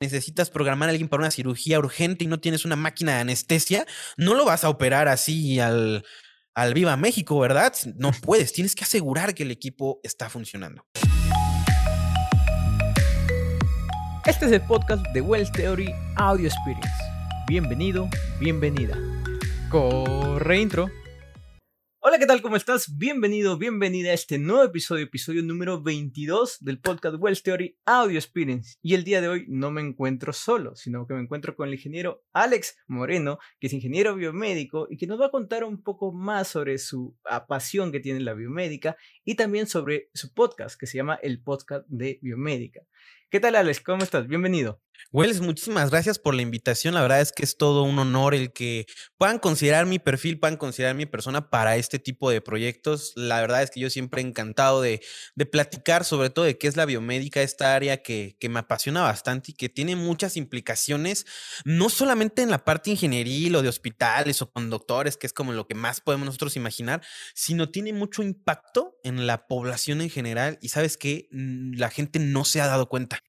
necesitas programar a alguien para una cirugía urgente y no tienes una máquina de anestesia, no lo vas a operar así al, al Viva México, ¿verdad? No puedes, tienes que asegurar que el equipo está funcionando. Este es el podcast de Wells Theory Audio Experience. Bienvenido, bienvenida. Corre intro. Hola, ¿qué tal? ¿Cómo estás? Bienvenido, bienvenida a este nuevo episodio, episodio número 22 del podcast Wells Theory Audio Experience. Y el día de hoy no me encuentro solo, sino que me encuentro con el ingeniero Alex Moreno, que es ingeniero biomédico y que nos va a contar un poco más sobre su pasión que tiene en la biomédica y también sobre su podcast que se llama El Podcast de Biomédica. ¿Qué tal, Alex? ¿Cómo estás? Bienvenido. Wells, muchísimas gracias por la invitación. La verdad es que es todo un honor el que puedan considerar mi perfil, puedan considerar mi persona para este tipo de proyectos. La verdad es que yo siempre he encantado de, platicar sobre todo de qué es la biomédica, esta área que, que, me apasiona bastante y que tiene muchas implicaciones, no solamente en la parte ingenieril o de hospitales o con doctores, que es como lo que más podemos nosotros imaginar, sino tiene mucho impacto en la población en general y sabes que la gente no se ha dado cuenta.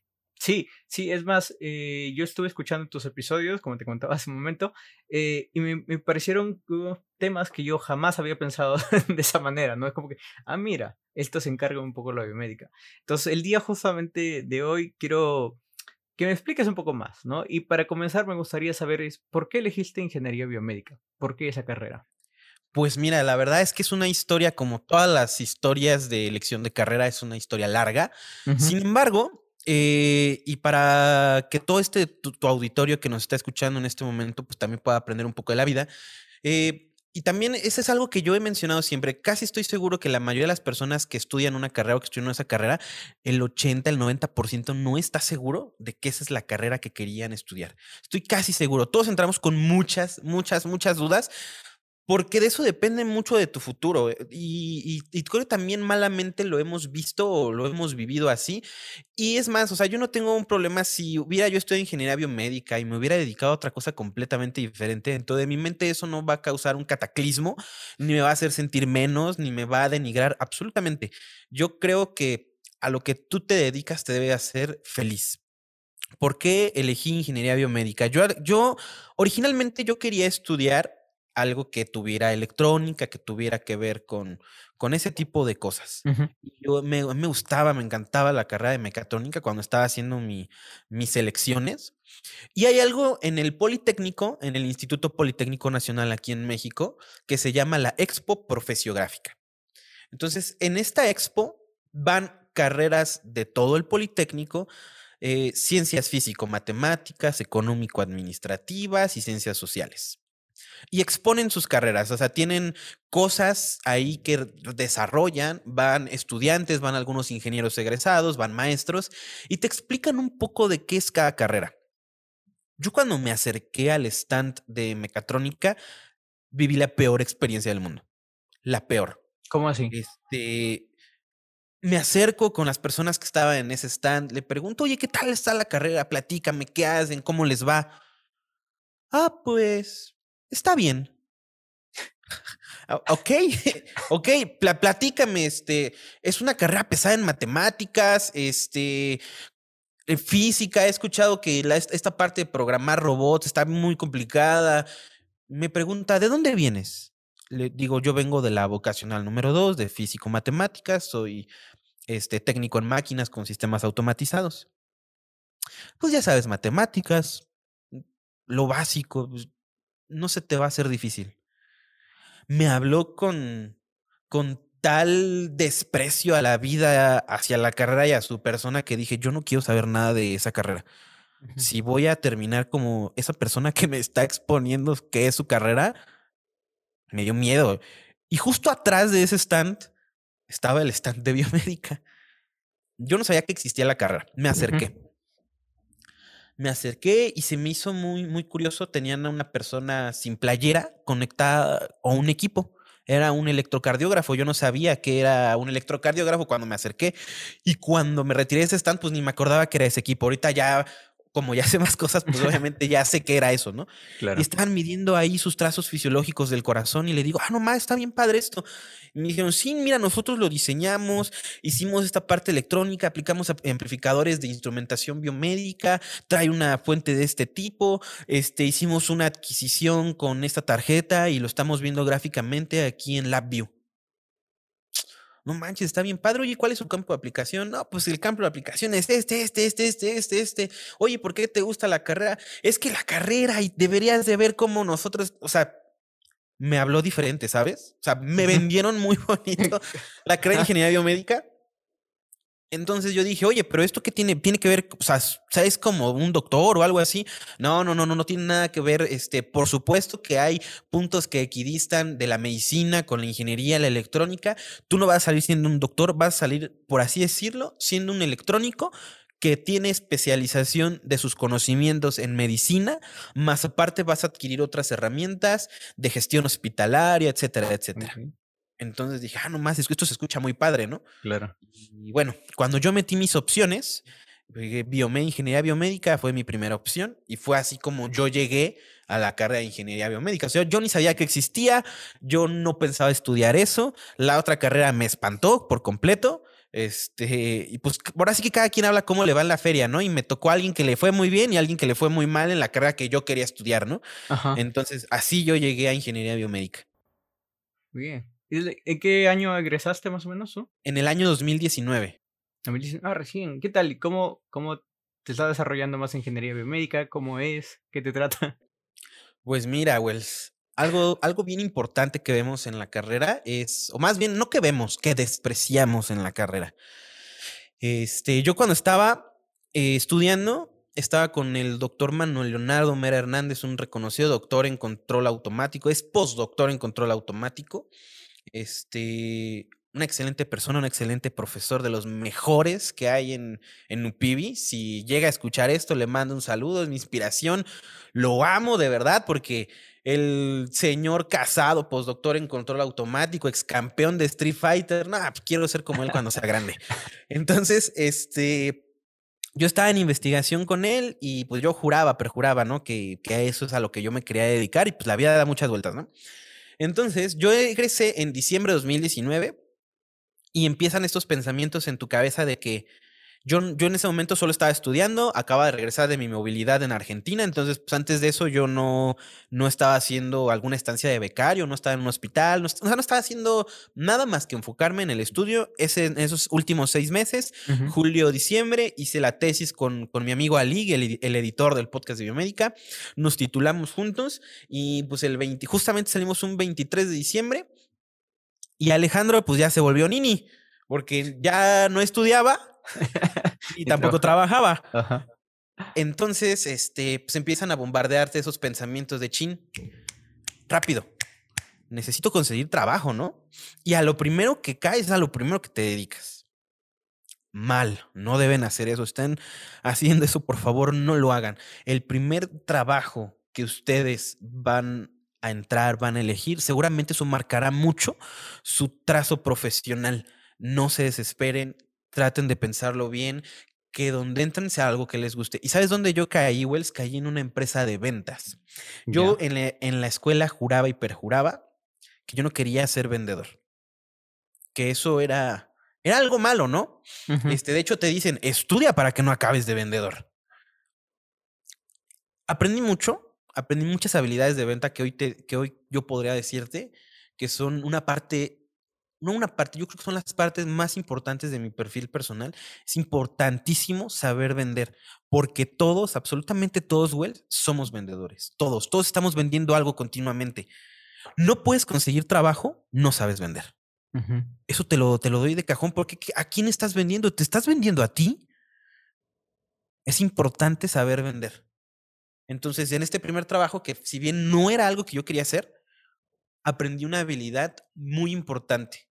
Sí, sí, es más, eh, yo estuve escuchando tus episodios, como te contaba hace un momento, eh, y me, parecieron temas que yo jamás había pensado de esa manera, ¿no? Es como que, ah, mira, esto se encarga un poco de la biomédica. Entonces, el día justamente de hoy quiero que me expliques un poco más, ¿no? Y para comenzar me gustaría saber es, ¿por qué elegiste ingeniería biomédica? ¿Por qué esa carrera? Pues mira, la verdad es que es una historia como todas las historias de elección de carrera, es una historia larga. Sin embargo, eh, y para que todo este tu, auditorio que nos está escuchando en este momento, pues también pueda aprender un poco de la vida. Eh, y también ese es algo que yo he mencionado siempre. Casi estoy seguro que la mayoría de las personas que estudian una carrera o que estudian esa carrera, el 80, el 90% no está seguro de que esa es la carrera que querían estudiar. Estoy casi seguro. Todos entramos con muchas, muchas, muchas dudas porque de eso depende mucho de tu futuro. Eh, y, creo que también malamente lo hemos visto o lo hemos vivido así. Y es más, o sea, yo no tengo un problema si hubiera yo estudiado ingeniería biomédica y me hubiera dedicado a otra cosa completamente diferente. Entonces, de mi mente eso no va a causar un cataclismo, ni me va a hacer sentir menos, ni me va a denigrar absolutamente. Yo creo que a lo que tú te dedicas te debe hacer feliz. ¿Por qué elegí ingeniería biomédica? Yo, yo originalmente yo quería estudiar algo que tuviera electrónica, que tuviera que ver con, con ese tipo de cosas. Yo me, me, gustaba, me encantaba la carrera de mecatrónica cuando estaba haciendo mi, mis elecciones. Y hay algo en el Politécnico, en el Instituto Politécnico Nacional aquí en México, que se llama la Expo Profesiográfica. Entonces, en esta expo van carreras de todo el Politécnico, eh, ciencias físico-matemáticas, económico-administrativas y ciencias sociales y exponen sus carreras, o sea, tienen cosas ahí que desarrollan, van estudiantes, van algunos ingenieros egresados, van maestros y te explican un poco de qué es cada carrera. Yo cuando me acerqué al stand de mecatrónica, viví la peor experiencia del mundo. La peor. ¿Cómo así? Este, me acerco con las personas que estaban en ese stand, le pregunto, oye, ¿qué tal está la carrera? Platícame, ¿qué hacen? ¿Cómo les va? Ah, pues está bien. ok, ok, platícame, este, es una carrera pesada en matemáticas, este, en física, he escuchado que esta parte de programar robots está muy complicada. Me pregunta, ¿de dónde vienes? Le digo, yo vengo de la vocacional número dos, de físico-matemáticas, soy este, técnico en máquinas con sistemas automatizados. Pues ya sabes, matemáticas, lo básico, pues, no se te va a hacer difícil. Me habló con, con tal desprecio a la vida, hacia la carrera y a su persona que dije, yo no quiero saber nada de esa carrera. Si voy a terminar como esa persona que me está exponiendo que es su carrera, me dio miedo. Y justo atrás de ese stand estaba el stand de biomédica. Yo no sabía que existía la carrera. Me acerqué me acerqué y se me hizo muy, muy curioso. Tenían a una persona sin playera conectada o un equipo. Era un electrocardiógrafo. Yo no sabía que era un electrocardiógrafo cuando me acerqué. Y cuando me retiré de ese stand, pues ni me acordaba que era ese equipo. Ahorita ya como ya sé más cosas, pues obviamente ya sé que era eso, ¿no? Claro. Y estaban midiendo ahí sus trazos fisiológicos del corazón y le digo, ah, no más, está bien padre esto. Y me dijeron, sí, mira, nosotros lo diseñamos, hicimos esta parte electrónica, aplicamos amplificadores de instrumentación biomédica, trae una fuente de este tipo, este, hicimos una adquisición con esta tarjeta y lo estamos viendo gráficamente aquí en LabVIEW no manches, está bien padre. Oye, ¿cuál es su campo de aplicación? No, pues el campo de aplicación es este, este, este, este, este, este. Oye, ¿por qué te gusta la carrera? Es que la carrera y deberías de ver cómo nosotros, o sea, me habló diferente, ¿sabes? O sea, me vendieron muy bonito la carrera de ingeniería biomédica entonces yo dije, oye, pero esto qué tiene, tiene que ver, o sea, ¿es como un doctor o algo así? No, no, no, no, no tiene nada que ver. Este, por supuesto que hay puntos que equidistan de la medicina con la ingeniería, la electrónica. Tú no vas a salir siendo un doctor, vas a salir, por así decirlo, siendo un electrónico que tiene especialización de sus conocimientos en medicina, más aparte vas a adquirir otras herramientas de gestión hospitalaria, etcétera, etcétera. Entonces dije, ah, no más, esto se escucha muy padre, ¿no? Claro. Y bueno, cuando yo metí mis opciones, biomé, ingeniería biomédica fue mi primera opción y fue así como yo llegué a la carrera de ingeniería biomédica. O sea, yo ni sabía que existía, yo no pensaba estudiar eso, la otra carrera me espantó por completo. Este, y pues ahora sí que cada quien habla cómo le va en la feria, ¿no? Y me tocó a alguien que le fue muy bien y a alguien que le fue muy mal en la carrera que yo quería estudiar, ¿no? Entonces, así yo llegué a ingeniería biomédica. Bien. ¿En qué año egresaste más o menos? En el año 2019. Ah, recién. ¿Qué tal? ¿Cómo, cómo te está desarrollando más ingeniería biomédica? ¿Cómo es? ¿Qué te trata? Pues mira, Wells, algo, algo bien importante que vemos en la carrera es, o más bien, no que vemos, que despreciamos en la carrera. Este, yo cuando estaba eh, estudiando, estaba con el doctor Manuel Leonardo Mera Hernández, un reconocido doctor en control automático, es postdoctor en control automático. Este, una excelente persona, un excelente profesor de los mejores que hay en, en Upibi. Si llega a escuchar esto, le mando un saludo, es mi inspiración. Lo amo de verdad porque el señor casado, postdoctor en control automático, ex campeón de Street Fighter, no, pues quiero ser como él cuando sea grande. Entonces, este, yo estaba en investigación con él y pues yo juraba, perjuraba, ¿no? Que, que eso es a lo que yo me quería dedicar y pues la vida da muchas vueltas, ¿no? Entonces, yo egresé en diciembre de 2019 y empiezan estos pensamientos en tu cabeza de que yo, yo en ese momento solo estaba estudiando, acaba de regresar de mi movilidad en Argentina, entonces pues antes de eso yo no, no estaba haciendo alguna estancia de becario, no estaba en un hospital, no, o sea, no estaba haciendo nada más que enfocarme en el estudio. Ese, en esos últimos seis meses, julio, diciembre, hice la tesis con, con mi amigo Ali, el, el, editor del podcast de Biomédica, nos titulamos juntos y pues el 20, justamente salimos un 23 de diciembre y Alejandro pues ya se volvió nini porque ya no estudiaba y tampoco trabajaba. Entonces, este, pues empiezan a bombardearte esos pensamientos de chin. Rápido. Necesito conseguir trabajo, ¿no? Y a lo primero que caes, a lo primero que te dedicas. Mal, no deben hacer eso. Están haciendo eso, por favor, no lo hagan. El primer trabajo que ustedes van a entrar, van a elegir, seguramente eso marcará mucho su trazo profesional. No se desesperen, traten de pensarlo bien, que donde entren sea algo que les guste. ¿Y sabes dónde yo caí, Wells? Caí en una empresa de ventas. Yo en, la, escuela juraba y perjuraba que yo no quería ser vendedor. Que eso era, era algo malo, ¿no? este, de hecho, te dicen, estudia para que no acabes de vendedor. Aprendí mucho, aprendí muchas habilidades de venta que hoy, te, que hoy yo podría decirte que son una parte no una parte, yo creo que son las partes más importantes de mi perfil personal. Es importantísimo saber vender, porque todos, absolutamente todos, somos vendedores. Todos, todos estamos vendiendo algo continuamente. No puedes conseguir trabajo, no sabes vender. Eso te lo, te lo doy de cajón, porque ¿a quién estás vendiendo? ¿Te estás vendiendo a ti? Es importante saber vender. Entonces, en este primer trabajo, que si bien no era algo que yo quería hacer, aprendí una habilidad muy importante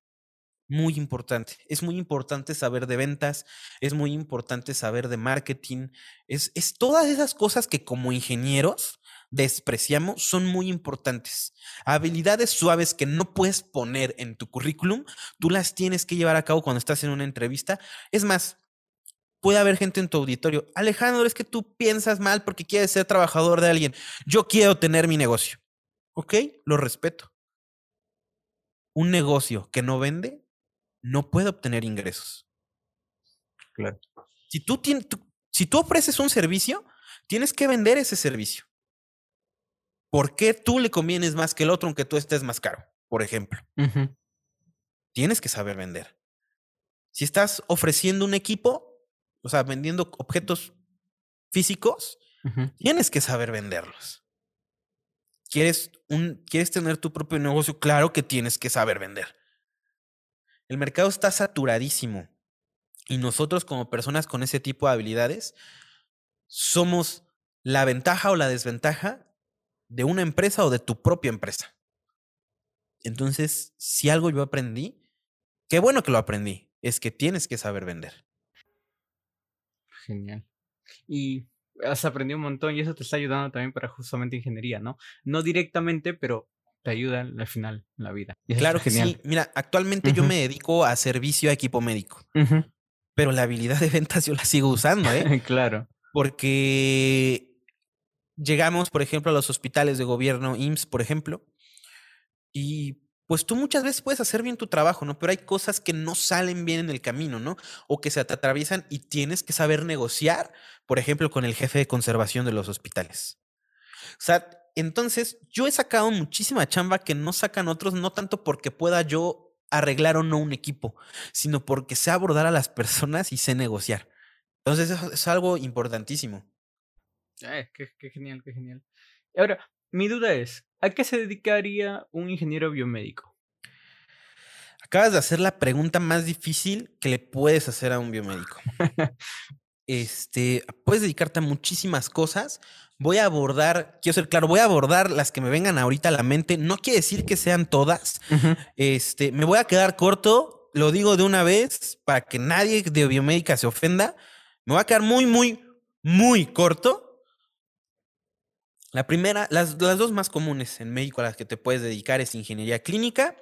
muy importante. Es muy importante saber de ventas, es muy importante saber de marketing, es, es todas esas cosas que como ingenieros despreciamos son muy importantes. Habilidades suaves que no puedes poner en tu currículum, tú las tienes que llevar a cabo cuando estás en una entrevista. Es más, puede haber gente en tu auditorio. Alejandro, es que tú piensas mal porque quieres ser trabajador de alguien. Yo quiero tener mi negocio. Ok, lo respeto. Un negocio que no vende no puede obtener ingresos. Claro. Si tú, tienes, si tú ofreces un servicio, tienes que vender ese servicio. ¿Por qué tú le convienes más que el otro aunque tú estés más caro? Por ejemplo. Tienes que saber vender. Si estás ofreciendo un equipo, o sea, vendiendo objetos físicos, tienes que saber venderlos. ¿Quieres, un, ¿Quieres tener tu propio negocio? Claro que tienes que saber vender. El mercado está saturadísimo y nosotros como personas con ese tipo de habilidades somos la ventaja o la desventaja de una empresa o de tu propia empresa. Entonces, si algo yo aprendí, qué bueno que lo aprendí, es que tienes que saber vender. Genial. Y has aprendido un montón y eso te está ayudando también para justamente ingeniería, ¿no? No directamente, pero te ayuda al final en la vida. claro que sí. Mira, actualmente yo me dedico a servicio a equipo médico. Pero la habilidad de ventas yo la sigo usando, ¿eh? claro. Porque llegamos, por ejemplo, a los hospitales de gobierno, IMSS, por ejemplo, y pues tú muchas veces puedes hacer bien tu trabajo, ¿no? Pero hay cosas que no salen bien en el camino, ¿no? O que se te atraviesan y tienes que saber negociar, por ejemplo, con el jefe de conservación de los hospitales. O sea, entonces yo he sacado muchísima chamba que no sacan otros, no tanto porque pueda yo arreglar o no un equipo, sino porque sé abordar a las personas y sé negociar. Entonces eso es algo importantísimo. Eh, qué, qué genial, qué genial. Ahora, mi duda es, ¿a qué se dedicaría un ingeniero biomédico? Acabas de hacer la pregunta más difícil que le puedes hacer a un biomédico. este, puedes dedicarte a muchísimas cosas. Voy a abordar, quiero ser claro, voy a abordar las que me vengan ahorita a la mente. No quiere decir que sean todas. Este, me voy a quedar corto, lo digo de una vez para que nadie de biomédica se ofenda. Me voy a quedar muy, muy, muy corto la primera, las, dos más comunes en México a las que te puedes dedicar es ingeniería clínica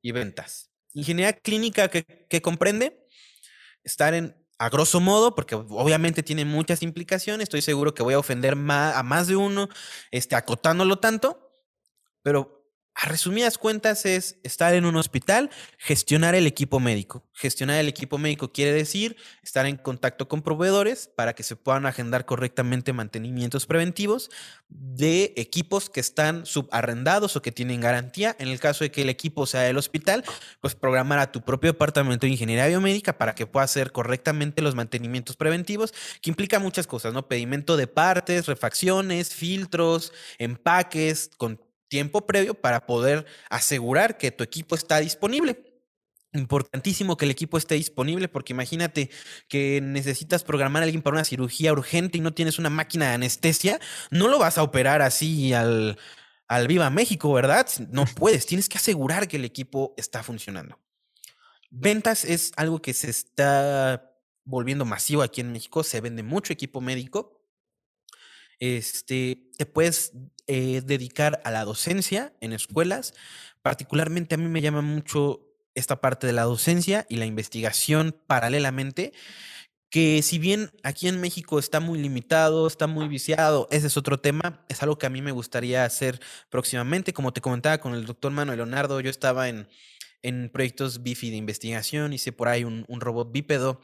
y ventas. Ingeniería clínica que, comprende estar en, a grosso modo, porque obviamente tiene muchas implicaciones, estoy seguro que voy a ofender a más de uno, este, acotándolo tanto, pero a resumidas cuentas es estar en un hospital, gestionar el equipo médico. Gestionar el equipo médico quiere decir estar en contacto con proveedores para que se puedan agendar correctamente mantenimientos preventivos de equipos que están subarrendados o que tienen garantía. En el caso de que el equipo sea del hospital, pues programar a tu propio departamento de ingeniería biomédica para que pueda hacer correctamente los mantenimientos preventivos, que implica muchas cosas, ¿no? Pedimento de partes, refacciones, filtros, empaques, con tiempo previo para poder asegurar que tu equipo está disponible. Importantísimo que el equipo esté disponible porque imagínate que necesitas programar a alguien para una cirugía urgente y no tienes una máquina de anestesia, no lo vas a operar así al, al Viva México, ¿verdad? No puedes, tienes que asegurar que el equipo está funcionando. Ventas es algo que se está volviendo masivo aquí en México, se vende mucho equipo médico este, te puedes eh, dedicar a la docencia en escuelas. Particularmente a mí me llama mucho esta parte de la docencia y la investigación paralelamente, que si bien aquí en México está muy limitado, está muy viciado, ese es otro tema, es algo que a mí me gustaría hacer próximamente. Como te comentaba con el doctor Manuel Leonardo, yo estaba en, en proyectos BIFI de investigación, hice por ahí un, un robot bípedo,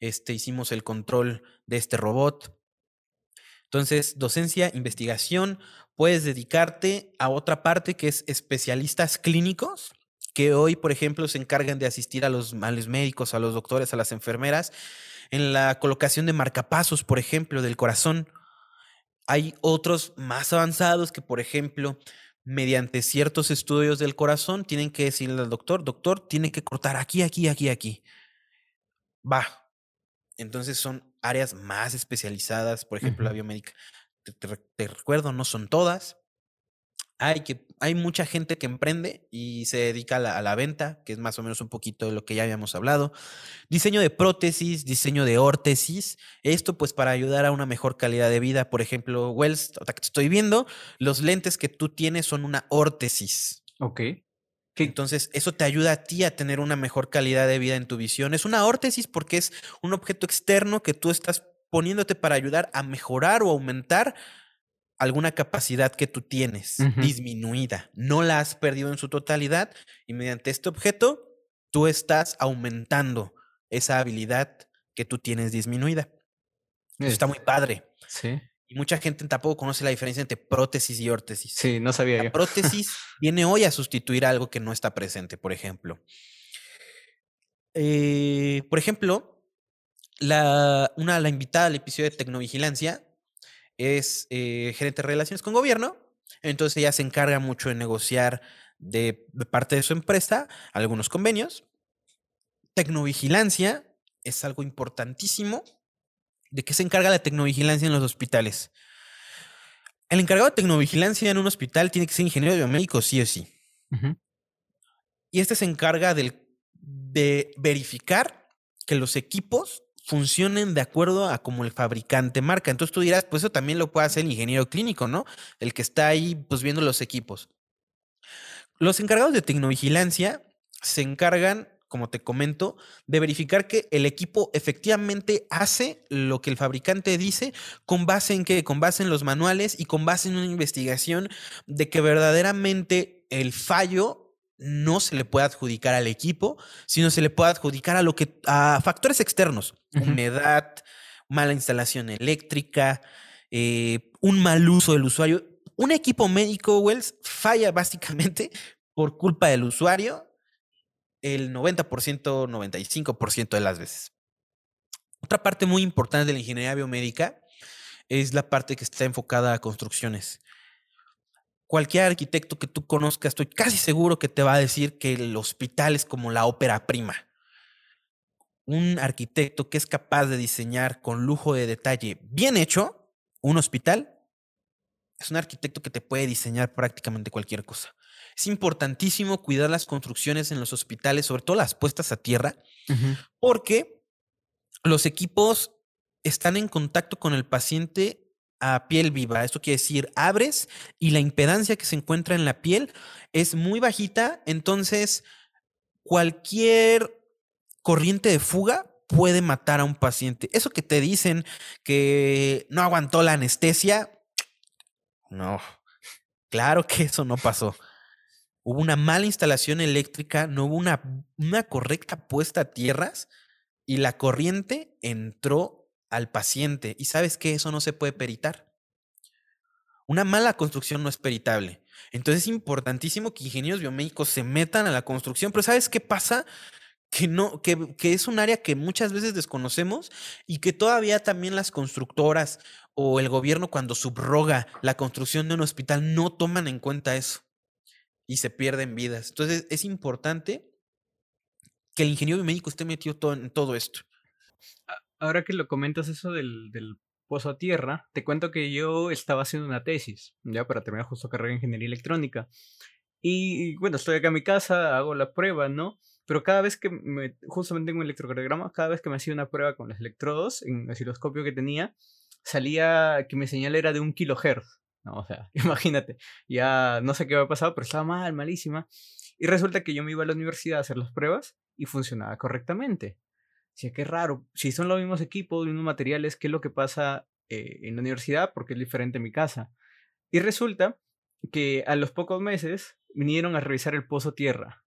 este, hicimos el control de este robot, entonces, docencia, investigación, puedes dedicarte a otra parte que es especialistas clínicos, que hoy, por ejemplo, se encargan de asistir a los, males médicos, a los doctores, a las enfermeras, en la colocación de marcapasos, por ejemplo, del corazón. Hay otros más avanzados que, por ejemplo, mediante ciertos estudios del corazón, tienen que decirle al doctor, doctor, tiene que cortar aquí, aquí, aquí, aquí. Va, entonces son áreas más especializadas, por ejemplo, la biomédica. Te, recuerdo, no son todas. Hay, que, hay mucha gente que emprende y se dedica a la, venta, que es más o menos un poquito de lo que ya habíamos hablado. Diseño de prótesis, diseño de órtesis. Esto pues para ayudar a una mejor calidad de vida. Por ejemplo, Wells, que te estoy viendo, los lentes que tú tienes son una órtesis. Ok. Entonces, eso te ayuda a ti a tener una mejor calidad de vida en tu visión. Es una órtesis porque es un objeto externo que tú estás poniéndote para ayudar a mejorar o aumentar alguna capacidad que tú tienes disminuida. No la has perdido en su totalidad y mediante este objeto tú estás aumentando esa habilidad que tú tienes disminuida. Eso está muy padre. Sí. Y mucha gente tampoco conoce la diferencia entre prótesis y órtesis. Sí, no sabía la yo. prótesis viene hoy a sustituir algo que no está presente, por ejemplo. Eh, por ejemplo, la, una, la invitada al episodio de Tecnovigilancia es eh, gerente de relaciones con gobierno. Entonces ella se encarga mucho de negociar de, de parte de su empresa algunos convenios. Tecnovigilancia es algo importantísimo ¿De qué se encarga la tecnovigilancia en los hospitales? El encargado de tecnovigilancia en un hospital tiene que ser ingeniero biomédico, sí o sí. Y este se encarga de verificar que los equipos funcionen de acuerdo a como el fabricante marca. Entonces tú dirás, pues eso también lo puede hacer el ingeniero clínico, ¿no? El que está ahí pues viendo los equipos. Los encargados de tecnovigilancia se encargan como te comento, de verificar que el equipo efectivamente hace lo que el fabricante dice, con base en qué, con base en los manuales y con base en una investigación de que verdaderamente el fallo no se le puede adjudicar al equipo, sino se le puede adjudicar a lo que a factores externos, humedad, mala instalación eléctrica, eh, un mal uso del usuario. Un equipo médico, Wells, falla básicamente por culpa del usuario el 90%, 95% de las veces. Otra parte muy importante de la ingeniería biomédica es la parte que está enfocada a construcciones. Cualquier arquitecto que tú conozcas, estoy casi seguro que te va a decir que el hospital es como la ópera prima. Un arquitecto que es capaz de diseñar con lujo de detalle bien hecho un hospital es un arquitecto que te puede diseñar prácticamente cualquier cosa. Es importantísimo cuidar las construcciones en los hospitales, sobre todo las puestas a tierra, porque los equipos están en contacto con el paciente a piel viva. Esto quiere decir, abres y la impedancia que se encuentra en la piel es muy bajita, entonces cualquier corriente de fuga puede matar a un paciente. Eso que te dicen que no aguantó la anestesia, no, claro que eso no pasó hubo una mala instalación eléctrica, no hubo una, correcta puesta a tierras y la corriente entró al paciente. Y sabes que eso no se puede peritar. Una mala construcción no es peritable. Entonces es importantísimo que ingenieros biomédicos se metan a la construcción, pero ¿sabes qué pasa? Que, no, que es un área que muchas veces desconocemos y que todavía también las constructoras o el gobierno cuando subroga la construcción de un hospital no toman en cuenta eso y se pierden vidas. Entonces es importante que el ingeniero médico esté metido todo, en todo esto. Ahora que lo comentas eso del, del pozo a tierra, te cuento que yo estaba haciendo una tesis, ya para terminar justo carrera de ingeniería electrónica. Y bueno, estoy acá en mi casa, hago la prueba, ¿no? Pero cada vez que me, justamente tengo un electrocardiograma, cada vez que me hacía una prueba con los electrodos en el osciloscopio que tenía, salía que mi señal era de un kilohertz. ¿No? O sea, imagínate, ya no sé qué había pasado, pero estaba mal, malísima. Y resulta que yo me iba a la universidad a hacer las pruebas y funcionaba correctamente. O qué raro. Si son los mismos equipos, los mismos materiales, ¿qué es lo que pasa eh, en la universidad? Porque es diferente en mi casa. Y resulta que a los pocos meses vinieron a revisar el pozo tierra.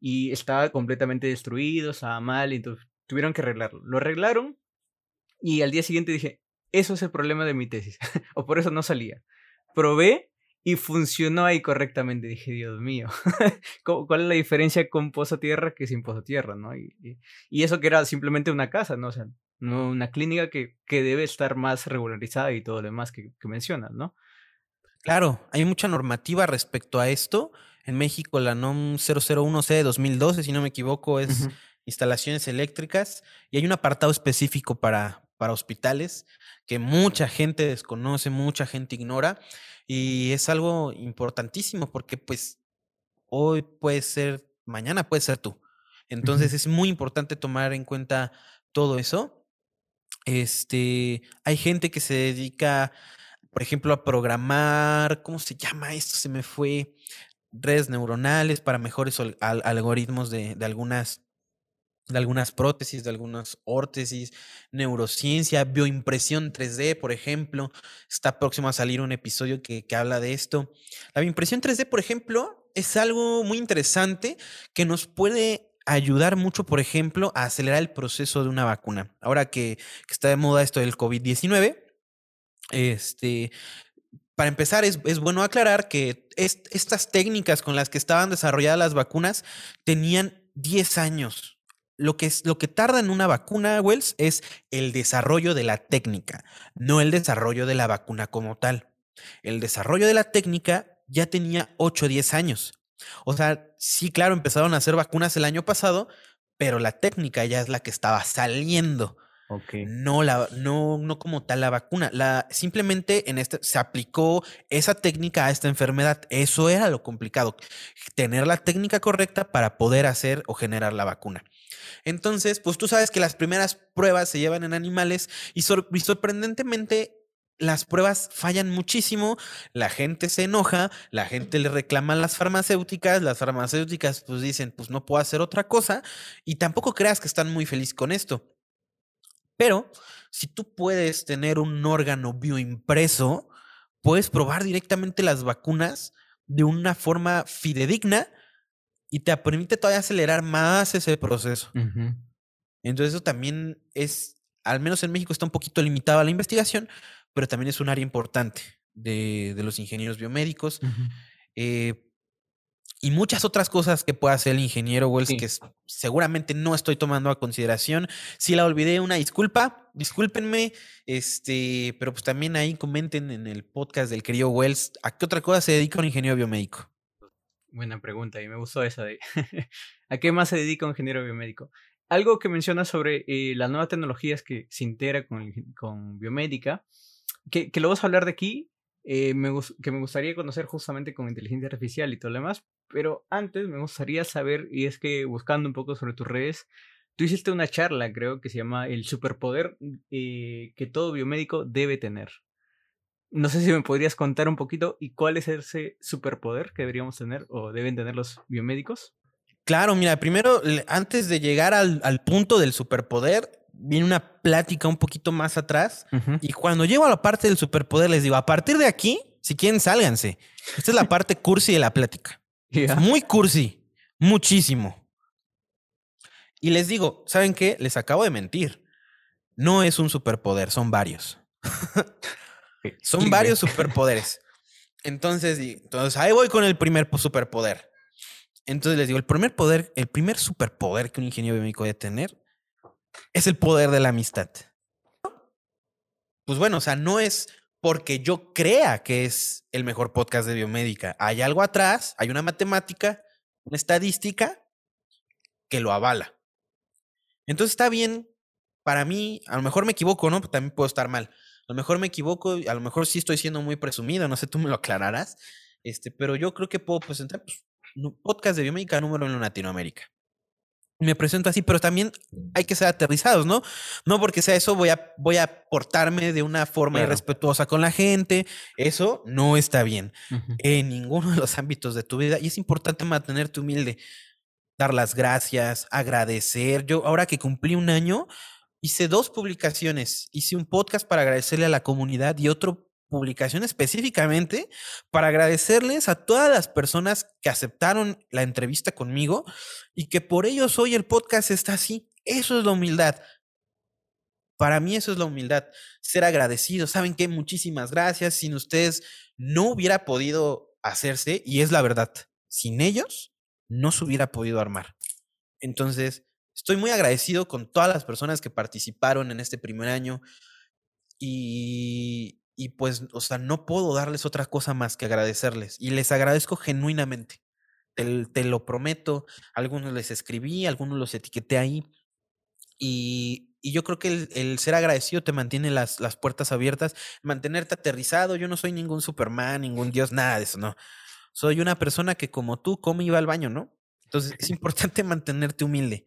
Y estaba completamente destruido, estaba mal, entonces tuvieron que arreglarlo. Lo arreglaron y al día siguiente dije, eso es el problema de mi tesis. o por eso no salía probé y funcionó ahí correctamente. Dije, Dios mío, ¿cuál es la diferencia con Pozo Tierra que sin Pozo Tierra? ¿no? Y, y, eso que era simplemente una casa, ¿no? O sea, no una clínica que, que debe estar más regularizada y todo lo demás que, que mencionas, ¿no? Claro, hay mucha normativa respecto a esto. En México, la NOM 001C de 2012, si no me equivoco, es instalaciones eléctricas y hay un apartado específico para, para hospitales que mucha gente desconoce, mucha gente ignora y es algo importantísimo porque pues hoy puede ser, mañana puede ser tú. Entonces es muy importante tomar en cuenta todo eso. Este, hay gente que se dedica, por ejemplo, a programar, ¿cómo se llama esto? Se me fue. redes neuronales, para mejores algoritmos de, algunas de algunas prótesis, de algunas órtesis, neurociencia, bioimpresión 3D, por ejemplo. Está próximo a salir un episodio que, que, habla de esto. La bioimpresión 3D, por ejemplo, es algo muy interesante que nos puede ayudar mucho, por ejemplo, a acelerar el proceso de una vacuna. Ahora que, está de moda esto del COVID-19, este, para empezar, es, bueno aclarar que estas técnicas con las que estaban desarrolladas las vacunas tenían 10 años. Lo que, es, lo que tarda en una vacuna, Wells, es el desarrollo de la técnica, no el desarrollo de la vacuna como tal. El desarrollo de la técnica ya tenía 8 o 10 años. O sea, sí, claro, empezaron a hacer vacunas el año pasado, pero la técnica ya es la que estaba saliendo. No, la, no, no como tal la vacuna. La, simplemente en este se aplicó esa técnica a esta enfermedad. Eso era lo complicado. Tener la técnica correcta para poder hacer o generar la vacuna. Entonces, pues tú sabes que las primeras pruebas se llevan en animales y sorprendentemente las pruebas fallan muchísimo, la gente se enoja, la gente le reclama a las farmacéuticas, las farmacéuticas pues dicen, pues no puedo hacer otra cosa y tampoco creas que están muy felices con esto. Pero si tú puedes tener un órgano bioimpreso, puedes probar directamente las vacunas de una forma fidedigna y te permite todavía acelerar más ese proceso. Entonces eso también es, al menos en México está un poquito limitado a la investigación, pero también es un área importante de, los ingenieros biomédicos. Eh, y muchas otras cosas que puede hacer el ingeniero Wells que seguramente no estoy tomando a consideración. Si la olvidé, una disculpa, discúlpenme, este, pero pues también ahí comenten en el podcast del querido Wells a qué otra cosa se dedica un ingeniero biomédico. Buena pregunta y me gustó esa de ¿a qué más se dedica un ingeniero biomédico? Algo que menciona sobre eh, las nuevas tecnologías que se integra con, con biomédica que, lo vas a hablar de aquí, eh, que me gustaría conocer justamente con inteligencia artificial y todo lo demás, pero antes me gustaría saber, y es que buscando un poco sobre tus redes, tú hiciste una charla, creo, que se llama El superpoder eh, que todo biomédico debe tener. No sé si me podrías contar un poquito y cuál es ese superpoder que deberíamos tener o deben tener los biomédicos. Claro, mira, primero, antes de llegar al, al punto del superpoder, viene una plática un poquito más atrás. Y cuando llego a la parte del superpoder, les digo, a partir de aquí, si quieren, sálganse. Esta es la parte cursi de la plática. Muy cursi, muchísimo. Y les digo, ¿saben qué? Les acabo de mentir. No es un superpoder, son varios. son varios superpoderes. Entonces, entonces, ahí voy con el primer superpoder. Entonces les digo, el primer poder, el primer superpoder que un ingeniero biomédico debe tener es el poder de la amistad. Pues bueno, o sea, no es porque yo crea que es el mejor podcast de biomédica. Hay algo atrás, hay una matemática, una estadística que lo avala. Entonces está bien, para mí, a lo mejor me equivoco, ¿no? También puedo estar mal. A lo mejor me equivoco, a lo mejor sí estoy siendo muy presumido, no sé, tú me lo aclararás. Este, pero yo creo que puedo presentar pues, un podcast de biomédica número uno en Latinoamérica me presento así, pero también hay que ser aterrizados, ¿no? No porque sea eso voy a, voy a portarme de una forma irrespetuosa con la gente. Eso no está bien en ninguno de los ámbitos de tu vida. Y es importante mantenerte humilde, dar las gracias, agradecer. Yo ahora que cumplí un año, hice dos publicaciones. Hice un podcast para agradecerle a la comunidad y otro publicación específicamente para agradecerles a todas las personas que aceptaron la entrevista conmigo y que por ellos hoy el podcast está así. Eso es la humildad. Para mí eso es la humildad, ser agradecido. ¿Saben qué? Muchísimas gracias. Sin ustedes no hubiera podido hacerse y es la verdad. Sin ellos no se hubiera podido armar. Entonces, estoy muy agradecido con todas las personas que participaron en este primer año y, y pues, o sea, no puedo darles otra cosa más que agradecerles. Y les agradezco genuinamente. Te, lo prometo. Algunos les escribí, algunos los etiqueté ahí. Y, y yo creo que el, el, ser agradecido te mantiene las, las puertas abiertas, mantenerte aterrizado. Yo no soy ningún Superman, ningún Dios, nada de eso, no. Soy una persona que como tú come y va al baño, ¿no? Entonces es importante mantenerte humilde.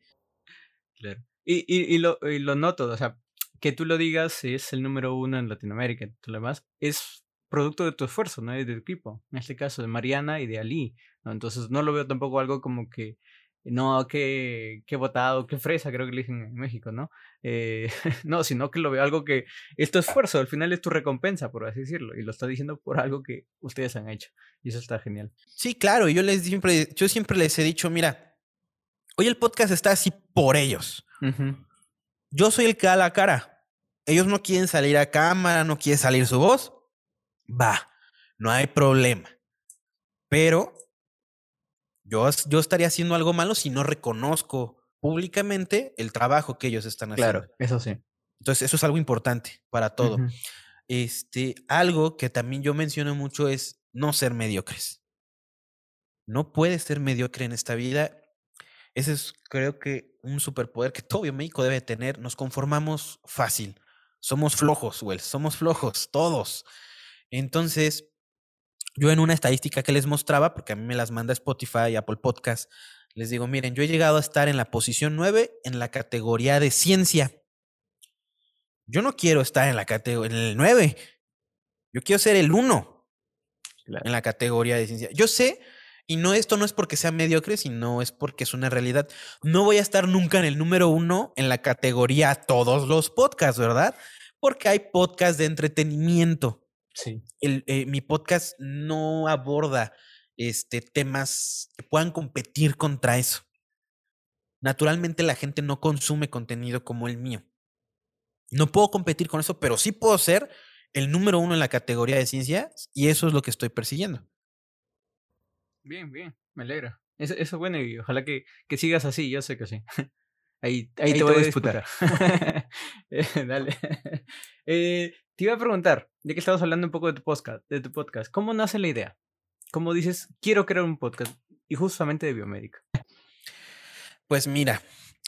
Y, y, lo, y lo noto, o sea, que tú lo digas es el número uno en Latinoamérica y lo demás, es producto de tu esfuerzo, ¿no? Y de tu equipo. En este caso, de Mariana y de Ali, ¿no? Entonces, no lo veo tampoco algo como que no, qué, qué botado, qué fresa, creo que le dicen en México, ¿no? Eh, no, sino que lo veo algo que es esfuerzo, al final es tu recompensa, por así decirlo, y lo está diciendo por algo que ustedes han hecho, y eso está genial. Sí, claro, yo les siempre, yo siempre les he dicho, mira, hoy el podcast está así por ellos. Yo soy el que da la cara. Ellos no quieren salir a cámara, no quiere salir su voz. Va, no hay problema. Pero yo, yo estaría haciendo algo malo si no reconozco públicamente el trabajo que ellos están haciendo. Claro, eso sí. Entonces, eso es algo importante para todo. Este, algo que también yo menciono mucho es no ser mediocres. No puedes ser mediocre en esta vida. Ese es, creo que, un superpoder que todo biomédico debe tener. Nos conformamos fácil. Somos flojos, Wells. Somos flojos, todos. Entonces, yo en una estadística que les mostraba, porque a mí me las manda Spotify y Apple Podcast, les digo, miren, yo he llegado a estar en la posición 9 en la categoría de ciencia. Yo no quiero estar en la categoría en el 9. Yo quiero ser el 1 en la categoría de ciencia. Yo sé, y no esto no es porque sea mediocre, sino es porque es una realidad. No voy a estar nunca en el número 1 en la categoría todos los podcasts, ¿verdad? Porque hay podcasts de entretenimiento Sí. El, eh, mi podcast no aborda este, temas que puedan competir contra eso. Naturalmente la gente no consume contenido como el mío. No puedo competir con eso, pero sí puedo ser el número uno en la categoría de ciencias y eso es lo que estoy persiguiendo. Bien, bien, me alegra. Eso, eso es bueno y ojalá que, que sigas así, yo sé que sí. Ahí, ahí, te, voy a disputar. Eh, dale. Eh, te iba a preguntar, ya que estamos hablando un poco de tu podcast, de tu podcast, ¿cómo nace la idea? ¿Cómo dices, quiero crear un podcast? Y justamente de biomédica. Pues mira,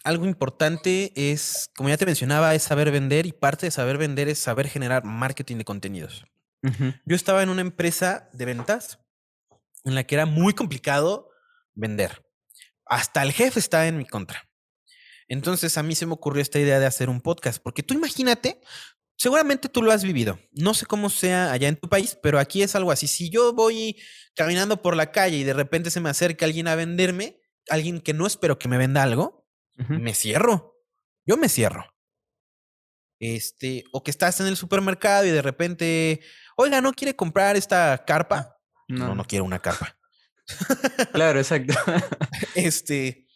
algo importante es, como ya te mencionaba, es saber vender y parte de saber vender es saber generar marketing de contenidos. Yo estaba en una empresa de ventas en la que era muy complicado vender. Hasta el jefe estaba en mi contra. Entonces a mí se me ocurrió esta idea de hacer un podcast, porque tú imagínate, Seguramente tú lo has vivido. No sé cómo sea allá en tu país, pero aquí es algo así. Si yo voy caminando por la calle y de repente se me acerca alguien a venderme, alguien que no espero que me venda algo, me cierro. Yo me cierro. Este, o que estás en el supermercado y de repente, oiga, ¿no quiere comprar esta carpa? No, no, no quiero una carpa. claro, exacto. este,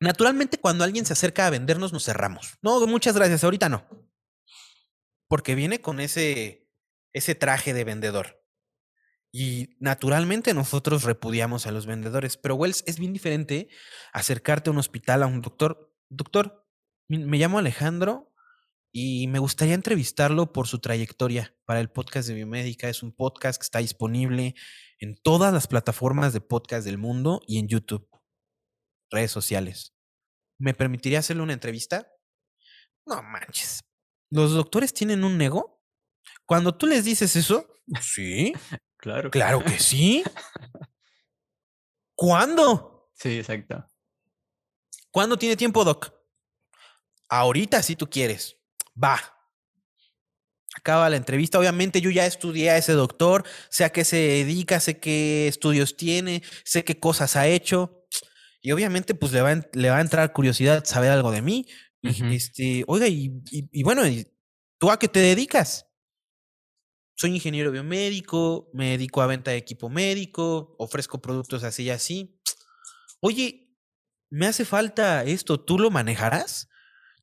naturalmente cuando alguien se acerca a vendernos, nos cerramos. No, muchas gracias, ahorita no porque viene con ese, ese traje de vendedor. Y naturalmente nosotros repudiamos a los vendedores, pero Wells es bien diferente acercarte a un hospital, a un doctor. Doctor, me llamo Alejandro y me gustaría entrevistarlo por su trayectoria para el podcast de Biomédica. Es un podcast que está disponible en todas las plataformas de podcast del mundo y en YouTube, redes sociales. ¿Me permitiría hacerle una entrevista? No manches, ¿Los doctores tienen un ego? Cuando tú les dices eso, sí. claro. Claro que sí. ¿Cuándo? Sí, exacto. ¿Cuándo tiene tiempo, Doc? Ahorita, si tú quieres. Va. Acaba la entrevista. Obviamente yo ya estudié a ese doctor, sé a qué se dedica, sé qué estudios tiene, sé qué cosas ha hecho. Y obviamente pues le va, a, le va a entrar curiosidad saber algo de mí. Este, oiga, y, bueno, ¿tú a qué te dedicas? Soy ingeniero biomédico, me dedico a venta de equipo médico, ofrezco productos así y así. Oye, me hace falta esto, ¿tú lo manejarás?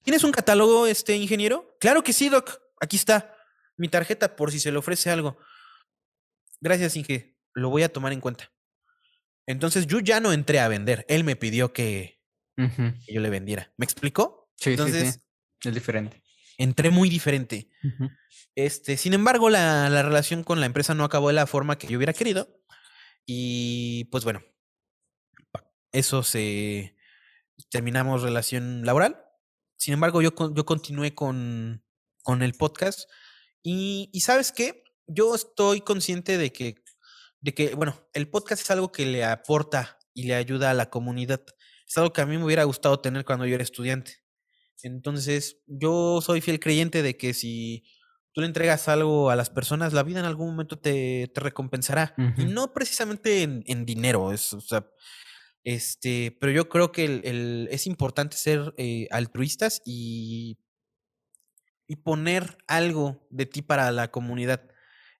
¿Tienes un catálogo, este ingeniero? Claro que sí, Doc. Aquí está mi tarjeta por si se le ofrece algo. Gracias, Inge. Lo voy a tomar en cuenta. Entonces yo ya no entré a vender. Él me pidió que, que yo le vendiera. ¿Me explicó? Entonces, es diferente. Entré muy diferente. Este, sin embargo, la, la, relación con la empresa no acabó de la forma que yo hubiera querido. Y pues bueno, eso se terminamos relación laboral. Sin embargo, yo, yo continué con, con el podcast. Y, y sabes qué? Yo estoy consciente de que, de que, bueno, el podcast es algo que le aporta y le ayuda a la comunidad. Es algo que a mí me hubiera gustado tener cuando yo era estudiante. Entonces, yo soy fiel creyente de que si tú le entregas algo a las personas, la vida en algún momento te, te recompensará. Y no precisamente en, dinero, es, o sea, este, pero yo creo que el, es importante ser eh, altruistas y, y poner algo de ti para la comunidad.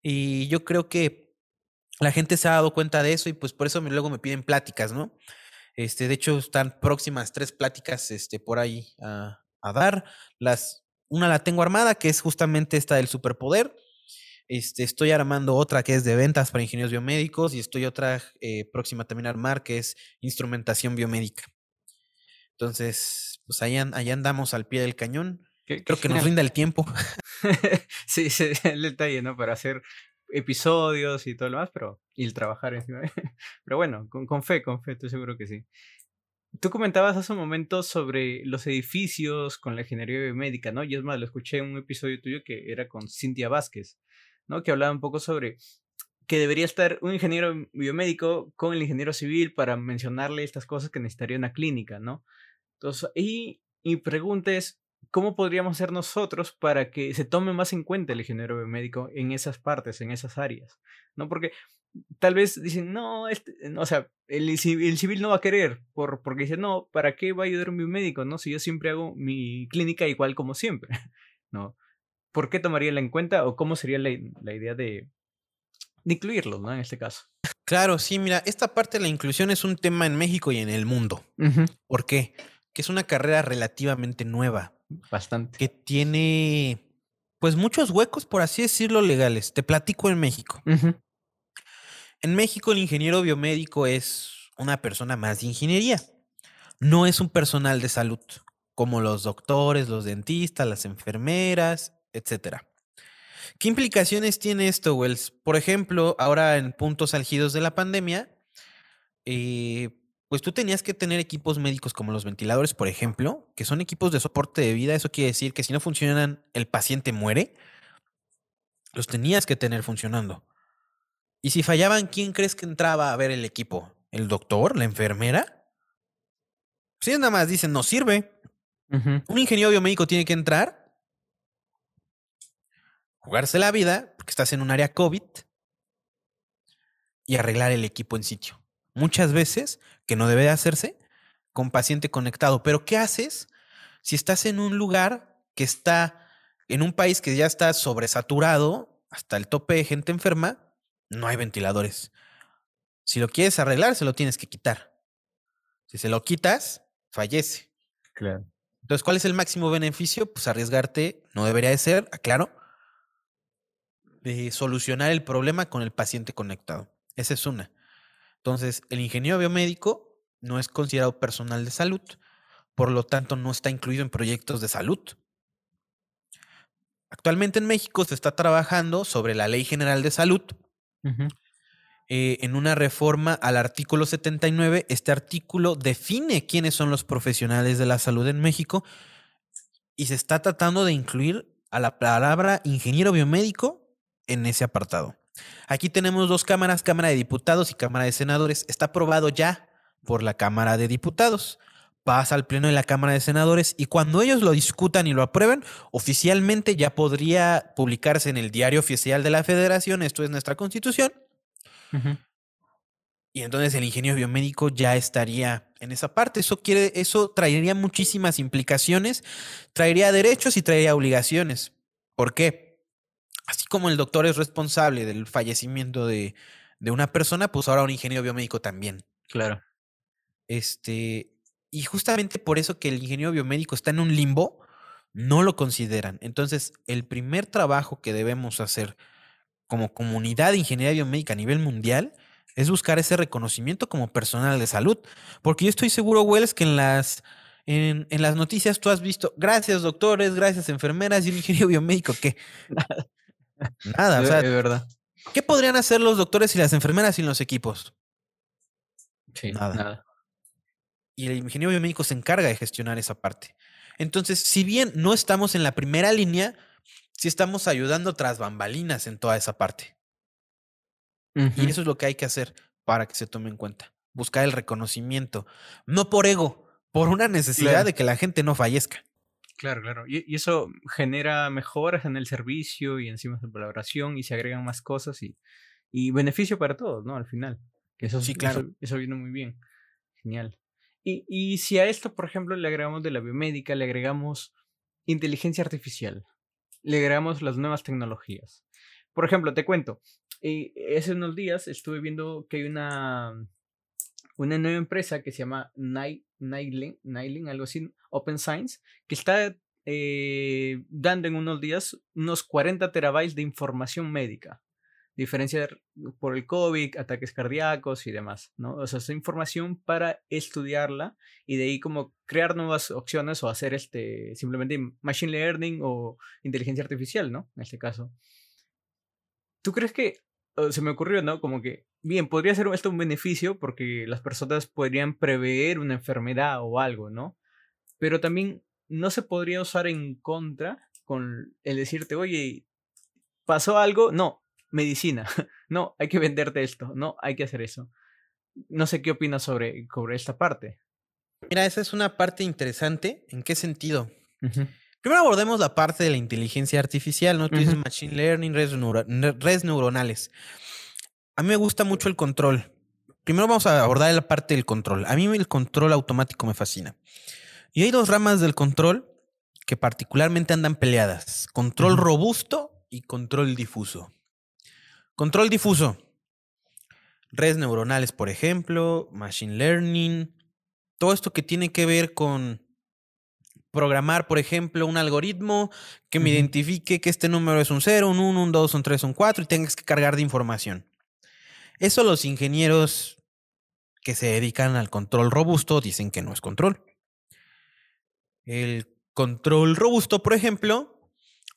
Y yo creo que la gente se ha dado cuenta de eso y pues por eso luego me piden pláticas, ¿no? Este, de hecho, están próximas tres pláticas este, por ahí a, a dar. Las, una la tengo armada, que es justamente esta del superpoder. Este, estoy armando otra que es de ventas para ingenieros biomédicos y estoy otra eh, próxima también a armar que es instrumentación biomédica. Entonces, pues ahí, andamos al pie del cañón. Creo que nos rinda el tiempo. sí, sí, el detalle, ¿no? Para hacer episodios y todo lo demás, pero y el trabajar encima. pero bueno, con, con fe, con fe, estoy seguro que sí. Tú comentabas hace un momento sobre los edificios con la ingeniería biomédica, ¿no? Y es más, lo escuché en un episodio tuyo que era con Cintia Vázquez, ¿no? Que hablaba un poco sobre que debería estar un ingeniero biomédico con el ingeniero civil para mencionarle estas cosas que necesitaría una clínica, ¿no? Entonces, y mi pregunta es, ¿cómo podríamos hacer nosotros para que se tome más en cuenta el ingeniero biomédico en esas partes, en esas áreas? ¿No? Porque tal vez dicen, no, este, o sea, el, civil no va a querer, por, porque dice, no, ¿para qué va a ayudar un biomédico? No, si yo siempre hago mi clínica igual como siempre, ¿no? ¿Por qué tomaría en cuenta o cómo sería la, idea de, incluirlo, ¿no? En este caso. Claro, sí, mira, esta parte de la inclusión es un tema en México y en el mundo. ¿Por qué? Que es una carrera relativamente nueva. Bastante. Que tiene, pues, muchos huecos, por así decirlo, legales. Te platico en México. En México el ingeniero biomédico es una persona más de ingeniería. No es un personal de salud, como los doctores, los dentistas, las enfermeras, etc. ¿Qué implicaciones tiene esto, Wells? Por ejemplo, ahora en puntos algidos de la pandemia, eh, pues tú tenías que tener equipos médicos como los ventiladores, por ejemplo, que son equipos de soporte de vida. Eso quiere decir que si no funcionan, el paciente muere. Los tenías que tener funcionando. Y si fallaban, ¿quién crees que entraba a ver el equipo? ¿El doctor? ¿La enfermera? Si nada más dicen, no sirve. Un ingeniero biomédico tiene que entrar, jugarse la vida, porque estás en un área COVID, y arreglar el equipo en sitio. Muchas veces, que no debe de hacerse, con paciente conectado. Pero ¿qué haces si estás en un lugar que está, en un país que ya está sobresaturado, hasta el tope de gente enferma, no hay ventiladores. Si lo quieres arreglar, se lo tienes que quitar. Si se lo quitas, fallece. Claro. Entonces, ¿cuál es el máximo beneficio? Pues arriesgarte, no debería de ser, aclaro, de solucionar el problema con el paciente conectado. Esa es una. Entonces, el ingeniero biomédico no es considerado personal de salud, por lo tanto, no está incluido en proyectos de salud. Actualmente en México se está trabajando sobre la Ley General de Salud, eh, en una reforma al artículo 79, este artículo define quiénes son los profesionales de la salud en México y se está tratando de incluir a la palabra ingeniero biomédico en ese apartado. Aquí tenemos dos cámaras, Cámara de Diputados y Cámara de Senadores. Está aprobado ya por la Cámara de Diputados. Pasa al Pleno de la Cámara de Senadores y cuando ellos lo discutan y lo aprueben, oficialmente ya podría publicarse en el Diario Oficial de la Federación, esto es nuestra constitución, y entonces el ingeniero biomédico ya estaría en esa parte. Eso quiere, eso traería muchísimas implicaciones, traería derechos y traería obligaciones. ¿Por qué? Así como el doctor es responsable del fallecimiento de, de una persona, pues ahora un ingeniero biomédico también. Claro. Este, y justamente por eso que el ingeniero biomédico está en un limbo, no lo consideran. Entonces, el primer trabajo que debemos hacer como comunidad de ingeniería biomédica a nivel mundial es buscar ese reconocimiento como personal de salud. Porque yo estoy seguro, Wells, que en las, en, en las noticias tú has visto, gracias doctores, gracias enfermeras y un ingeniero biomédico, ¿qué? Nada, o sea, es verdad. ¿Qué podrían hacer los doctores y las enfermeras sin los equipos? Sí, nada. Y el ingeniero biomédico se encarga de gestionar esa parte. Entonces, si bien no estamos en la primera línea, sí estamos ayudando tras bambalinas en toda esa parte. Y eso es lo que hay que hacer para que se tome en cuenta. Buscar el reconocimiento. No por ego, por una necesidad de que la gente no fallezca. Claro, claro. Y, eso genera mejoras en el servicio y encima de colaboración y se agregan más cosas y, y beneficio para todos, ¿no? Al final. Que eso, sí, claro. eso, viene muy bien. Genial. Y, y si a esto, por ejemplo, le agregamos de la biomédica, le agregamos inteligencia artificial, le agregamos las nuevas tecnologías. Por ejemplo, te cuento, eh, hace unos días estuve viendo que hay una, una nueva empresa que se llama Nailing, algo así, Open Science, que está eh, dando en unos días unos 40 terabytes de información médica. Diferencia por el COVID, ataques cardíacos y demás, ¿no? O sea, es información para estudiarla y de ahí como crear nuevas opciones o hacer este, simplemente machine learning o inteligencia artificial, ¿no? En este caso. ¿Tú crees que, se me ocurrió, ¿no? Como que, bien, podría ser esto un beneficio porque las personas podrían prever una enfermedad o algo, ¿no? Pero también no se podría usar en contra con el decirte, oye, pasó algo, no, medicina, no, hay que venderte esto, no, hay que hacer eso. No sé qué opinas sobre, sobre esta parte. Mira, esa es una parte interesante. ¿En qué sentido? Primero abordemos la parte de la inteligencia artificial, ¿no? Tú dices machine learning, redes, neuronales. A mí me gusta mucho el control. Primero vamos a abordar la parte del control. A mí el control automático me fascina. Y hay dos ramas del control que particularmente andan peleadas. Control robusto y control difuso. Control difuso. Redes neuronales, por ejemplo, machine learning, todo esto que tiene que ver con programar, por ejemplo, un algoritmo que me identifique que este número es un 0, un 1, un 2, un 3, un 4 y tengas que cargar de información. Eso los ingenieros que se dedican al control robusto dicen que no es control. El control robusto, por ejemplo,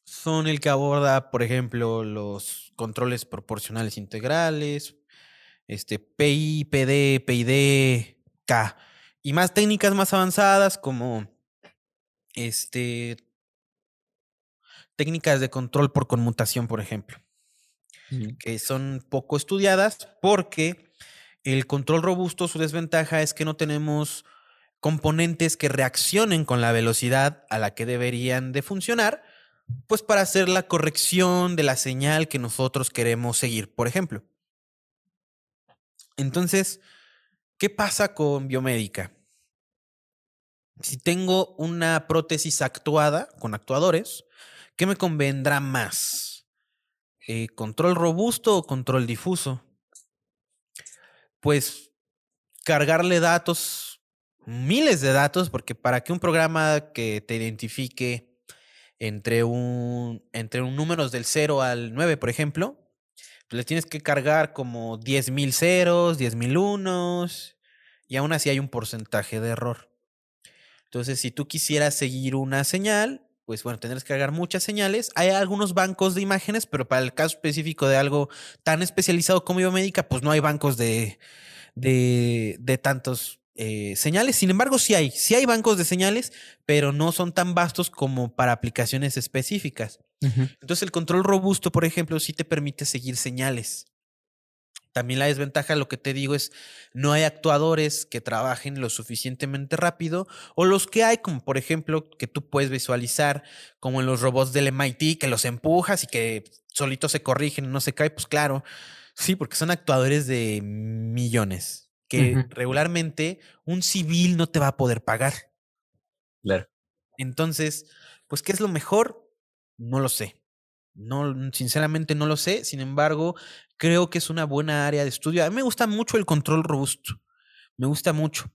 son el que aborda, por ejemplo, los controles proporcionales integrales, este PI, PD, PID, K, y más técnicas más avanzadas como este, técnicas de control por conmutación, por ejemplo, que son poco estudiadas porque el control robusto, su desventaja es que no tenemos componentes que reaccionen con la velocidad a la que deberían de funcionar, pues para hacer la corrección de la señal que nosotros queremos seguir, por ejemplo. Entonces, ¿qué pasa con biomédica? Si tengo una prótesis actuada con actuadores, ¿qué me convendrá más? Eh, ¿Control robusto o control difuso? Pues cargarle datos, miles de datos, porque para que un programa que te identifique entre un, entre un números del 0 al 9, por ejemplo, le tienes que cargar como 10.000 ceros, 10.000 unos, y aún así hay un porcentaje de error. Entonces, si tú quisieras seguir una señal, pues bueno, tendrás que cargar muchas señales. Hay algunos bancos de imágenes, pero para el caso específico de algo tan especializado como biomédica, pues no hay bancos de, de, de tantos eh, señales. Sin embargo, sí hay, sí hay bancos de señales, pero no son tan vastos como para aplicaciones específicas. Entonces, el control robusto, por ejemplo, sí te permite seguir señales. También la desventaja, lo que te digo, es no hay actuadores que trabajen lo suficientemente rápido o los que hay, como por ejemplo, que tú puedes visualizar como en los robots del MIT, que los empujas y que solitos se corrigen y no se cae, pues claro, sí, porque son actuadores de millones que regularmente un civil no te va a poder pagar. Claro. Entonces, pues, ¿qué es lo mejor? No lo sé. No, sinceramente no lo sé. Sin embargo, creo que es una buena área de estudio. A mí me gusta mucho el control robusto. Me gusta mucho.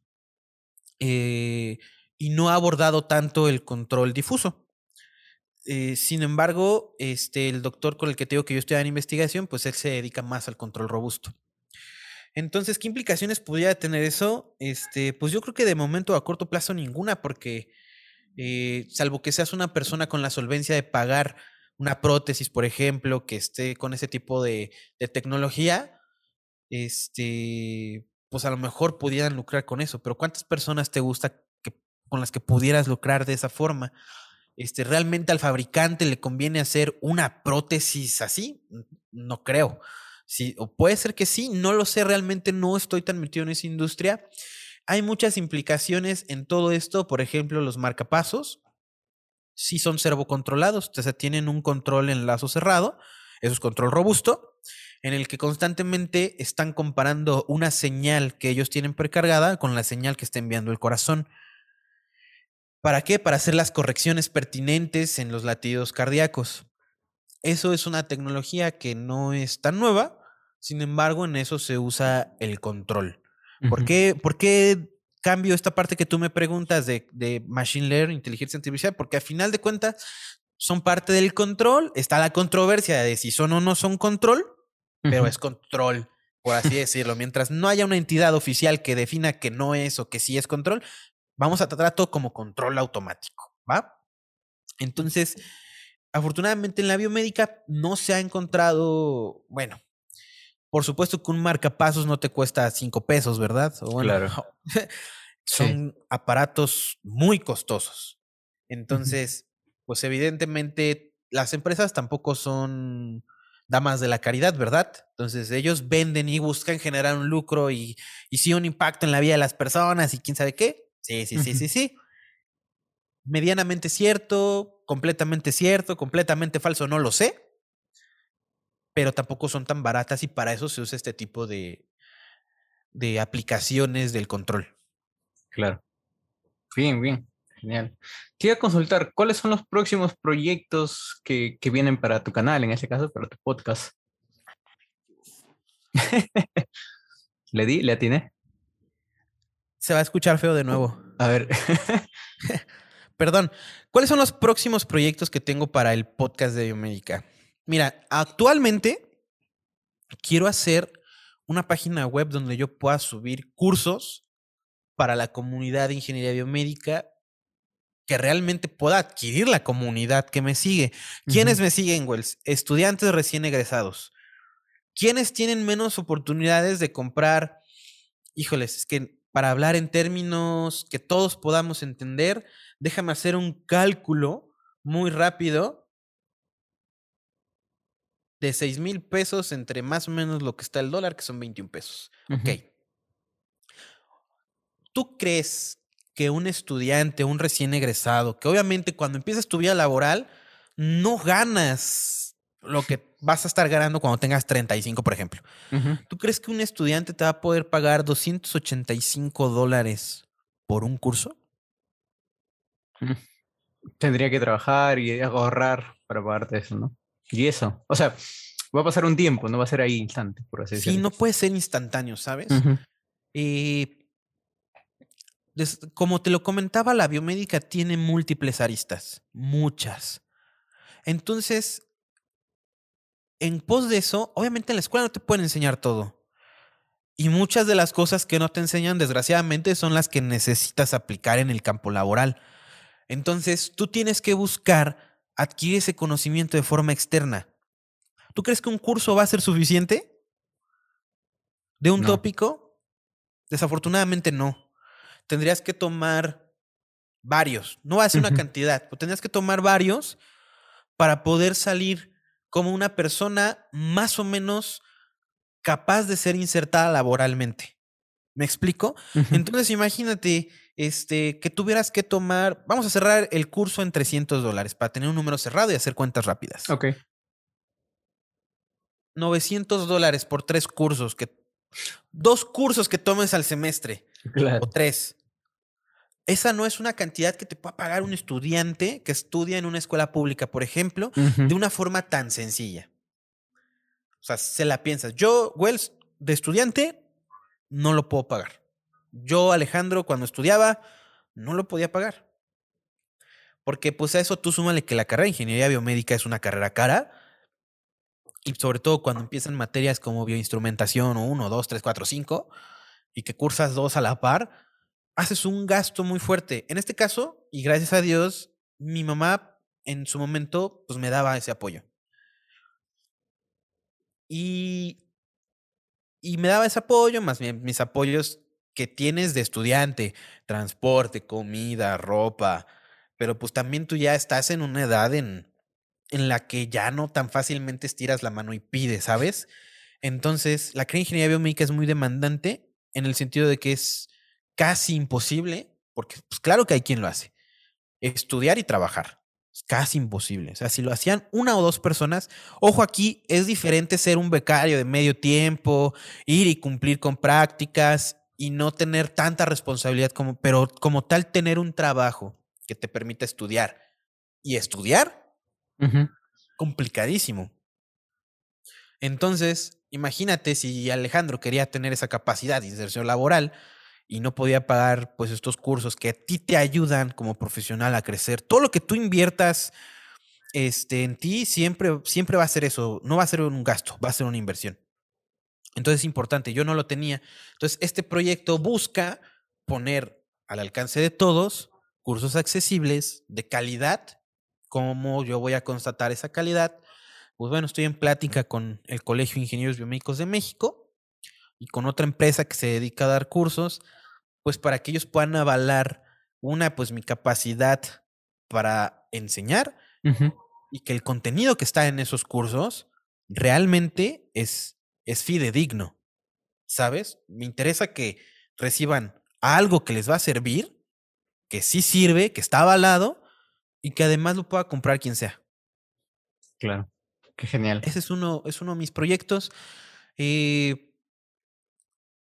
Eh, y no ha abordado tanto el control difuso. Eh, sin embargo, este, el doctor con el que tengo que yo estoy en investigación, pues él se dedica más al control robusto. Entonces, ¿qué implicaciones podría tener eso? Este, pues yo creo que de momento a corto plazo ninguna, porque eh, salvo que seas una persona con la solvencia de pagar una prótesis, por ejemplo, que esté con ese tipo de, tecnología, este, pues a lo mejor pudieran lucrar con eso, pero ¿cuántas personas te gusta que, con las que pudieras lucrar de esa forma? Este, ¿Realmente al fabricante le conviene hacer una prótesis así? No creo. Sí, puede ser que sí, no lo sé, realmente no estoy tan metido en esa industria. Hay muchas implicaciones en todo esto, por ejemplo, los marcapasos sí son servocontrolados, o sea, tienen un control en lazo cerrado, eso es control robusto, en el que constantemente están comparando una señal que ellos tienen precargada con la señal que está enviando el corazón. ¿Para qué? Para hacer las correcciones pertinentes en los latidos cardíacos. Eso es una tecnología que no es tan nueva, sin embargo, en eso se usa el control. ¿Por, qué, ¿Por qué cambio esta parte que tú me preguntas de, de Machine Learning, inteligencia artificial? Porque a final de cuentas son parte del control. Está la controversia de si son o no son control, pero es control, por así decirlo. Mientras no haya una entidad oficial que defina que no es o que sí es control, vamos a tratar todo como control automático, ¿va? Entonces, afortunadamente en la biomédica no se ha encontrado, bueno, por supuesto que un marcapasos no te cuesta cinco pesos, ¿verdad? claro. son aparatos muy costosos. Entonces, pues evidentemente las empresas tampoco son damas de la caridad, ¿verdad? Entonces ellos venden y buscan generar un lucro y, y sí un impacto en la vida de las personas y quién sabe qué. Sí, sí, sí, sí, sí. Medianamente cierto, completamente cierto, completamente falso, no lo sé. Pero tampoco son tan baratas y para eso se usa este tipo de, de aplicaciones del control. Claro. Bien, bien. Genial. Quiero consultar, ¿cuáles son los próximos proyectos que, que vienen para tu canal, en este caso, para tu podcast? ¿Le di? ¿Le atiné? Se va a escuchar feo de nuevo. A ver. Perdón. ¿Cuáles son los próximos proyectos que tengo para el podcast de Biomédica? Mira, actualmente quiero hacer una página web donde yo pueda subir cursos para la comunidad de ingeniería biomédica que realmente pueda adquirir la comunidad que me sigue. ¿Quiénes me siguen, Wells? Estudiantes recién egresados. ¿Quiénes tienen menos oportunidades de comprar? Híjoles, es que para hablar en términos que todos podamos entender, déjame hacer un cálculo muy rápido de 6 mil pesos entre más o menos lo que está el dólar, que son 21 pesos. Ok. ¿Tú crees que un estudiante, un recién egresado, que obviamente cuando empiezas tu vida laboral, no ganas lo que vas a estar ganando cuando tengas 35, por ejemplo. ¿Tú crees que un estudiante te va a poder pagar 285 dólares por un curso? Mm. Tendría que trabajar y ahorrar para pagarte eso, ¿no? Y eso, o sea, va a pasar un tiempo, no va a ser ahí instante, por así decirlo. Sí, no puede ser instantáneo, ¿sabes? Y como te lo comentaba, la biomédica tiene múltiples aristas, muchas. Entonces, en pos de eso, obviamente en la escuela no te pueden enseñar todo. Y muchas de las cosas que no te enseñan, desgraciadamente, son las que necesitas aplicar en el campo laboral. Entonces, tú tienes que buscar adquirir ese conocimiento de forma externa. ¿Tú crees que un curso va a ser suficiente? ¿De un tópico? Desafortunadamente no tendrías que tomar varios. No va a ser una cantidad, pero tendrías que tomar varios para poder salir como una persona más o menos capaz de ser insertada laboralmente. ¿Me explico? Entonces imagínate este, que tuvieras que tomar, vamos a cerrar el curso en 300 dólares para tener un número cerrado y hacer cuentas rápidas. Ok. 900 dólares por tres cursos, que, dos cursos que tomes al semestre. O tres esa no es una cantidad que te pueda pagar un estudiante que estudia en una escuela pública, por ejemplo, de una forma tan sencilla. O sea, se la piensas. Yo, Wells, de estudiante, no lo puedo pagar. Yo, Alejandro, cuando estudiaba, no lo podía pagar. Porque pues a eso tú súmale que la carrera de ingeniería biomédica es una carrera cara. Y sobre todo cuando empiezan materias como bioinstrumentación o uno, dos, tres, cuatro, cinco, y que cursas dos a la par, haces un gasto muy fuerte. En este caso, y gracias a Dios, mi mamá en su momento pues me daba ese apoyo. Y, y me daba ese apoyo, más bien mis apoyos que tienes de estudiante, transporte, comida, ropa, pero pues también tú ya estás en una edad en, en la que ya no tan fácilmente estiras la mano y pides, ¿sabes? Entonces, la ingeniería biomédica es muy demandante en el sentido de que es casi imposible, porque pues claro que hay quien lo hace, estudiar y trabajar. Es casi imposible. O sea, si lo hacían una o dos personas, ojo aquí, es diferente ser un becario de medio tiempo, ir y cumplir con prácticas y no tener tanta responsabilidad como, pero como tal tener un trabajo que te permita estudiar y estudiar, complicadísimo. Entonces, imagínate si Alejandro quería tener esa capacidad de inserción laboral y no podía pagar pues estos cursos que a ti te ayudan como profesional a crecer. Todo lo que tú inviertas este, en ti siempre, siempre va a ser eso, no va a ser un gasto, va a ser una inversión. Entonces es importante, yo no lo tenía. Entonces este proyecto busca poner al alcance de todos cursos accesibles de calidad. ¿Cómo yo voy a constatar esa calidad? pues bueno, estoy en plática con el Colegio de Ingenieros Biomédicos de México y con otra empresa que se dedica a dar cursos, pues para que ellos puedan avalar una, pues mi capacidad para enseñar y que el contenido que está en esos cursos realmente es, es fidedigno, ¿sabes? Me interesa que reciban algo que les va a servir, que sí sirve, que está avalado y que además lo pueda comprar quien sea. Claro genial. Ese es uno, es uno de mis proyectos. Eh,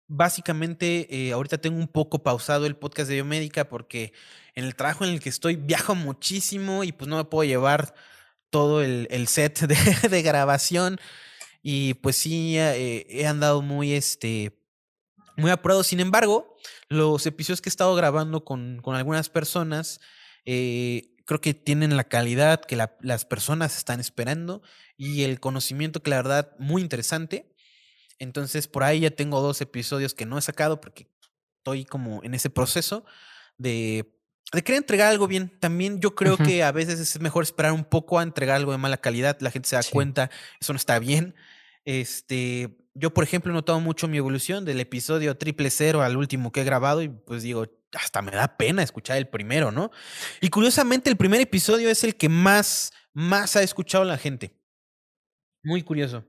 básicamente, eh, ahorita tengo un poco pausado el podcast de biomédica porque en el trabajo en el que estoy viajo muchísimo y pues no me puedo llevar todo el, set de, grabación. Y pues sí, eh, he andado muy, este, muy apurado. Sin embargo, los episodios que he estado grabando con, con algunas personas, creo que tienen la calidad que las personas están esperando y el conocimiento que la verdad muy interesante. Entonces por ahí ya tengo dos episodios que no he sacado porque estoy como en ese proceso de, de querer entregar algo bien. También yo creo que a veces es mejor esperar un poco a entregar algo de mala calidad. La gente se da cuenta, eso no está bien. Este, yo, por ejemplo, he notado mucho mi evolución del episodio triple cero al último que he grabado y pues digo, hasta me da pena escuchar el primero, ¿no? Y curiosamente el primer episodio es el que más, más ha escuchado la gente. Muy curioso.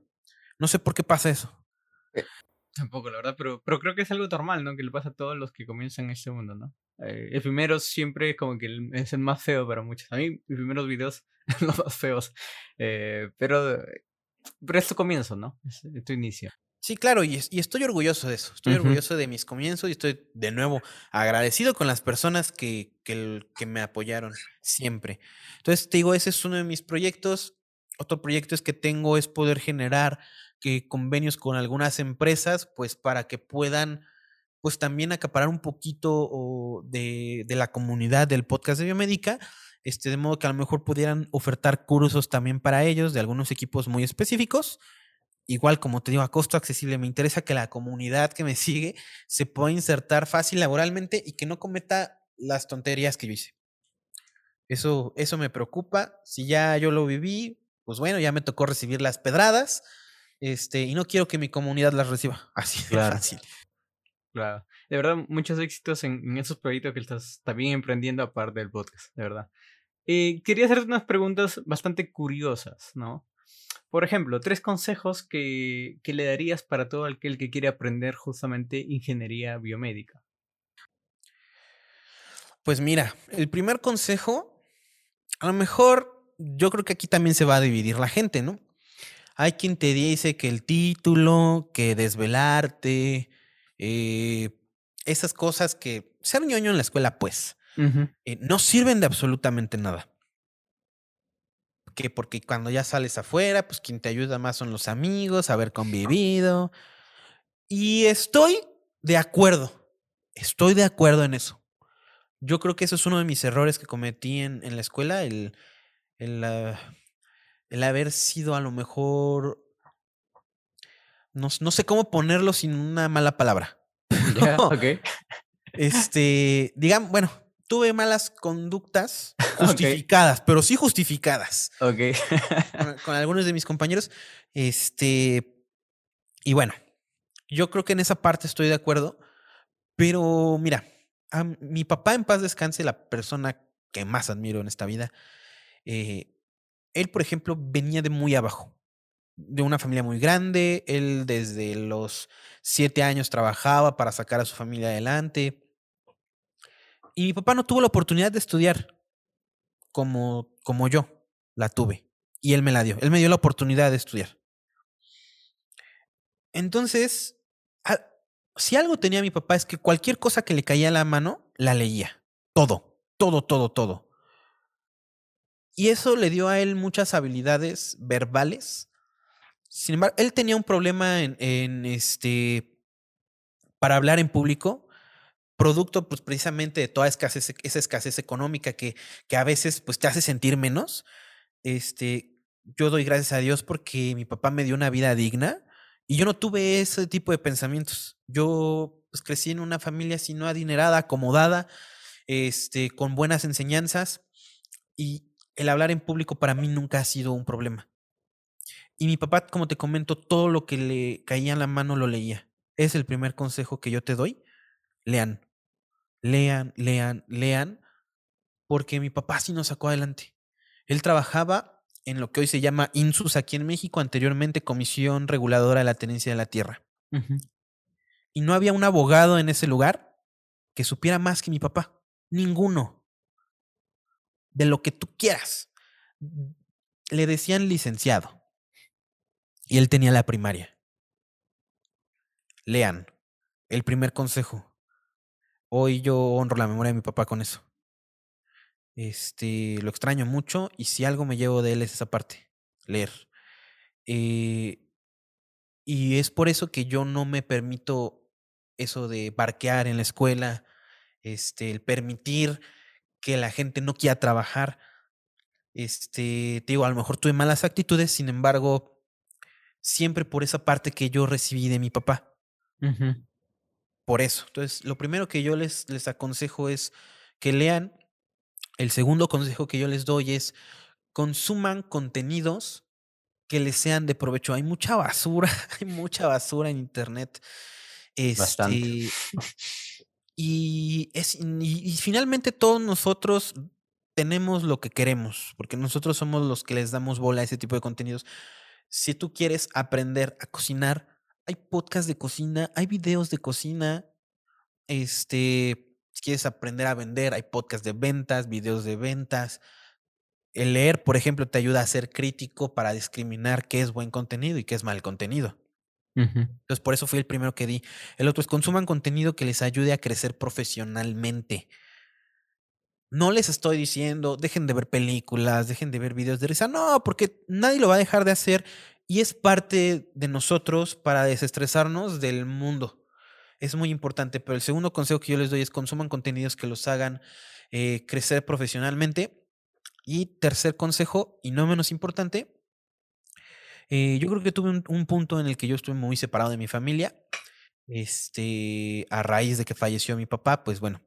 No sé por qué pasa eso. Eh, tampoco, la verdad, pero, pero creo que es algo normal, ¿no? Que le pasa a todos los que comienzan en este mundo, ¿no? Eh, el primero siempre como que es el más feo para muchos. A mí, mis primeros videos son los más feos. Eh, pero, pero es tu comienzo, ¿no? Es, tu inicio. Sí, claro, y, estoy orgulloso de eso. Estoy orgulloso de mis comienzos y estoy de nuevo agradecido con las personas que, que, que, me apoyaron siempre. Entonces, te digo, ese es uno de mis proyectos. Otro proyecto es que tengo es poder generar que convenios con algunas empresas, pues para que puedan, pues también acaparar un poquito de, de la comunidad del podcast de Biomédica este, de modo que a lo mejor pudieran ofertar cursos también para ellos de algunos equipos muy específicos igual como te digo, a costo accesible. Me interesa que la comunidad que me sigue se pueda insertar fácil laboralmente y que no cometa las tonterías que yo hice. Eso, eso me preocupa. Si ya yo lo viví, pues bueno, ya me tocó recibir las pedradas. Este, y no quiero que mi comunidad las reciba. Así de fácil. Claro. De verdad, muchos éxitos en, esos proyectos que estás también emprendiendo aparte del podcast, de verdad. Eh, quería hacerte unas preguntas bastante curiosas, ¿no? Por ejemplo, tres consejos que, le darías para todo aquel que quiere aprender justamente ingeniería biomédica. Pues mira, el primer consejo, a lo mejor yo creo que aquí también se va a dividir la gente, ¿no? Hay quien te dice que el título, que desvelarte, eh, esas cosas que ser ñoño en la escuela, pues, eh, no sirven de absolutamente nada que porque cuando ya sales afuera, pues quien te ayuda más son los amigos, haber convivido. Y estoy de acuerdo, estoy de acuerdo en eso. Yo creo que eso es uno de mis errores que cometí en, en la escuela, el, el, el, haber sido a lo mejor, no, no, sé cómo ponerlo sin una mala palabra. Este, digamos, bueno, tuve malas conductas justificadas, pero sí justificadas. Ok. con, algunos de mis compañeros. Este. Y bueno, yo creo que en esa parte estoy de acuerdo. Pero mira, a mi papá en paz descanse, la persona que más admiro en esta vida. Eh, él, por ejemplo, venía de muy abajo, de una familia muy grande. Él desde los siete años trabajaba para sacar a su familia adelante. Y mi papá no tuvo la oportunidad de estudiar como como yo la tuve. Y él me la dio. Él me dio la oportunidad de estudiar. Entonces, si algo tenía mi papá es que cualquier cosa que le caía a la mano, la leía. Todo, todo, todo, todo. Y eso le dio a él muchas habilidades verbales. Sin embargo, él tenía un problema en, este para hablar en público, producto pues precisamente de toda esa escasez económica que, que a veces pues te hace sentir menos. Este, yo doy gracias a Dios porque mi papá me dio una vida digna y yo no tuve ese tipo de pensamientos. Yo pues, crecí en una familia así no adinerada, acomodada, este, con buenas enseñanzas y el hablar en público para mí nunca ha sido un problema. Y mi papá, como te comento, todo lo que le caía en la mano lo leía. Es el primer consejo que yo te doy. Lean, lean, lean, lean, porque mi papá sí nos sacó adelante. Él trabajaba en lo que hoy se llama INSUS aquí en México, anteriormente Comisión Reguladora de la Tenencia de la Tierra. Y no había un abogado en ese lugar que supiera más que mi papá. Ninguno. De lo que tú quieras. Le decían licenciado. Y él tenía la primaria. Lean. El primer consejo. Hoy yo honro la memoria de mi papá con eso. Este, lo extraño mucho y si algo me llevo de él es esa parte, leer. Eh, y es por eso que yo no me permito eso de barquear en la escuela, este, el permitir que la gente no quiera trabajar. Este, te digo, a lo mejor tuve malas actitudes, sin embargo, siempre por esa parte que yo recibí de mi papá. Por eso. Entonces, lo primero que yo les, les aconsejo es que lean. El segundo consejo que yo les doy es consuman contenidos que les sean de provecho. Hay mucha basura, hay mucha basura en internet. Bastante. Y, es, y, finalmente todos nosotros tenemos lo que queremos, porque nosotros somos los que les damos bola a ese tipo de contenidos. Si tú quieres aprender a cocinar, hay podcasts de cocina, hay videos de cocina. Este, si quieres aprender a vender, hay podcasts de ventas, videos de ventas. El leer, por ejemplo, te ayuda a ser crítico para discriminar qué es buen contenido y qué es mal contenido. Entonces, por eso fui el primero que di. El otro es consuman contenido que les ayude a crecer profesionalmente. No les estoy diciendo, dejen de ver películas, dejen de ver videos de risa. No, porque nadie lo va a dejar de hacer y es parte de nosotros para desestresarnos del mundo. Es muy importante, pero el segundo consejo que yo les doy es consuman contenidos que los hagan eh, crecer profesionalmente. Y tercer consejo, y no menos importante, eh, yo creo que tuve un, punto en el que yo estuve muy separado de mi familia. Este, a raíz de que falleció mi papá, pues bueno,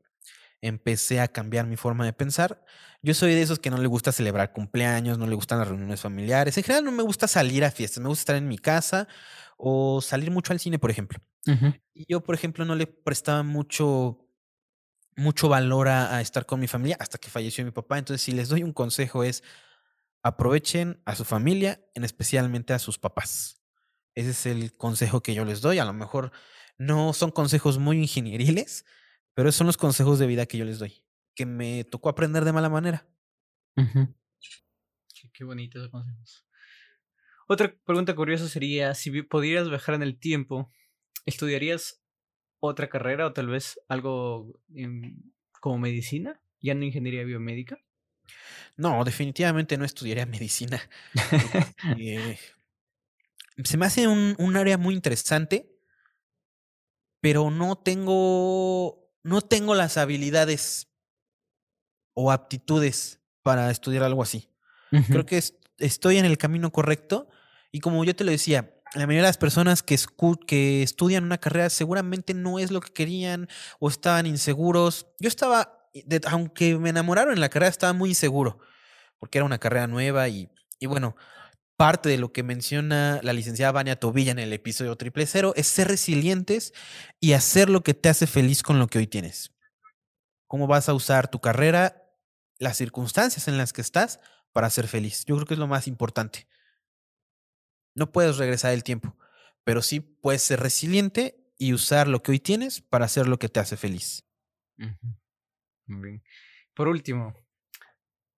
empecé a cambiar mi forma de pensar. Yo soy de esos que no le gusta celebrar cumpleaños, no le gustan las reuniones familiares. En general no me gusta salir a fiestas, me gusta estar en mi casa o salir mucho al cine, por ejemplo. Y yo, por ejemplo, no le prestaba mucho, mucho valor a, a, estar con mi familia hasta que falleció mi papá. Entonces, si les doy un consejo es, aprovechen a su familia, en especialmente a sus papás. Ese es el consejo que yo les doy. A lo mejor no son consejos muy ingenieriles, pero son los consejos de vida que yo les doy, que me tocó aprender de mala manera. Qué, bonitos consejos. Otra pregunta curiosa sería, si pudieras viajar en el tiempo, ¿estudiarías otra carrera o tal vez algo como medicina, ya no ingeniería biomédica? No, definitivamente no estudiaría medicina. Eh, se me hace un, un, área muy interesante, pero no tengo, no tengo las habilidades o aptitudes para estudiar algo así. Creo que estoy en el camino correcto y como yo te lo decía, la mayoría de las personas que, que estudian una carrera seguramente no es lo que querían o estaban inseguros. Yo estaba aunque me enamoraron en la carrera, estaba muy inseguro, porque era una carrera nueva y, y bueno, parte de lo que menciona la licenciada Vania Tobilla en el episodio triple cero es ser resilientes y hacer lo que te hace feliz con lo que hoy tienes. ¿Cómo vas a usar tu carrera, las circunstancias en las que estás para ser feliz? Yo creo que es lo más importante. No puedes regresar el tiempo, pero sí puedes ser resiliente y usar lo que hoy tienes para hacer lo que te hace feliz. Muy bien. Por último,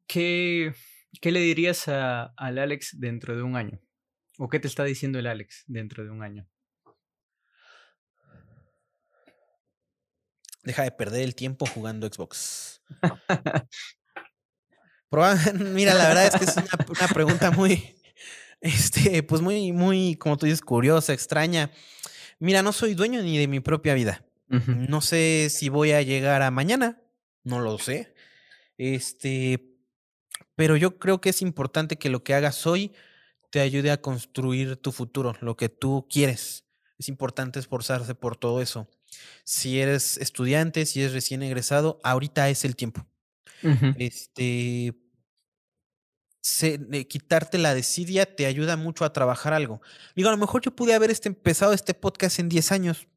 ¿qué ¿qué le dirías al Alex dentro de un año? ¿O qué te está diciendo el Alex dentro de un año? Deja de perder el tiempo jugando Xbox. Mira, la verdad es que es una, pregunta muy, este, pues muy, muy, como tú dices, curiosa, extraña. Mira, no soy dueño ni de mi propia vida. No sé si voy a llegar a mañana, no lo sé. Este, pero yo creo que es importante que lo que hagas hoy te ayude a construir tu futuro, lo que tú quieres. Es importante esforzarse por todo eso. Si eres estudiante, si eres recién egresado, ahorita es el tiempo. Este, quitarte la desidia te ayuda mucho a trabajar algo. Digo, a lo mejor yo pude haber este, empezado este podcast en 10 años.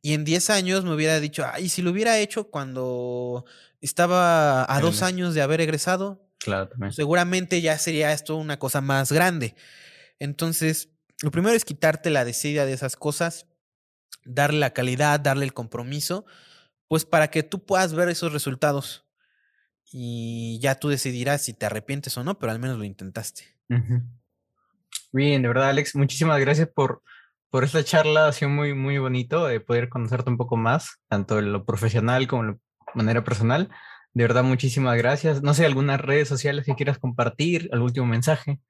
Y en 10 años me hubiera dicho, ay, si lo hubiera hecho cuando estaba a dos años de haber egresado, claro, seguramente ya sería esto una cosa más grande. Entonces, lo primero es quitarte la desidia de esas cosas, darle la calidad, darle el compromiso, pues para que tú puedas ver esos resultados. Y ya tú decidirás si te arrepientes o no, pero al menos lo intentaste. Bien, de verdad, Alex, muchísimas gracias por, por esta charla. Ha sido muy, muy bonito de poder conocerte un poco más, tanto en lo profesional como en lo manera personal. De verdad, muchísimas gracias. No sé, algunas redes sociales que quieras compartir, algún último mensaje.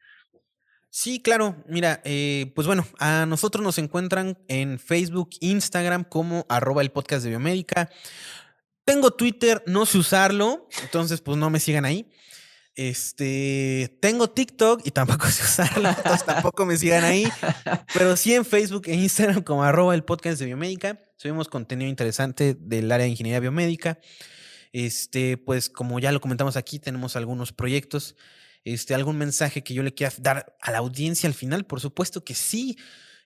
Sí, claro. Mira, eh, pues bueno, a nosotros nos encuentran en Facebook, Instagram como arroba el podcast de biomédica. Tengo Twitter, no sé usarlo, entonces pues no me sigan ahí. Este, tengo TikTok y tampoco sé usarlo, entonces tampoco me sigan ahí. Pero sí en Facebook e Instagram como arroba el podcast de biomédica. Subimos contenido interesante del área de ingeniería biomédica. Este, pues como ya lo comentamos aquí, tenemos algunos proyectos. Este, algún mensaje que yo le quiera dar a la audiencia al final, por supuesto que sí.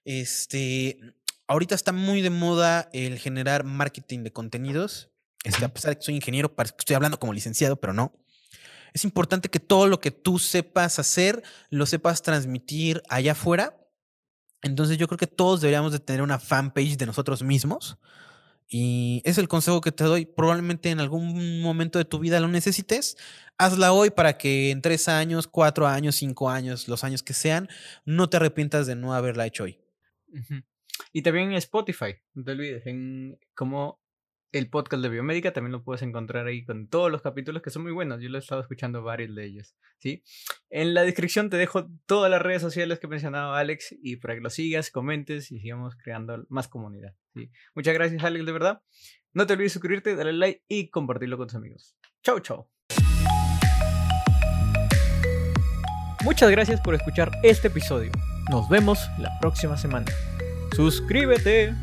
Este, ahorita está muy de moda el generar marketing de contenidos. Este, a pesar de que soy ingeniero, estoy hablando como licenciado, pero no. Es importante que todo lo que tú sepas hacer, lo sepas transmitir allá afuera entonces yo creo que todos deberíamos de tener una fanpage de nosotros mismos. Y es el consejo que te doy. Probablemente en algún momento de tu vida lo necesites. Hazla hoy para que en tres años, cuatro años, cinco años, los años que sean, no te arrepientas de no haberla hecho hoy. Y también en Spotify, no te olvides, el podcast de Biomédica también lo puedes encontrar ahí con todos los capítulos que son muy buenos. Yo lo he estado escuchando varios de ellos. ¿sí? En la descripción te dejo todas las redes sociales que mencionaba Alex y para que lo sigas, comentes y sigamos creando más comunidad. ¿sí? Muchas gracias, Alex, de verdad. No te olvides suscribirte, darle like y compartirlo con tus amigos. Chau, chau. Muchas gracias por escuchar este episodio. Nos vemos la próxima semana. Suscríbete.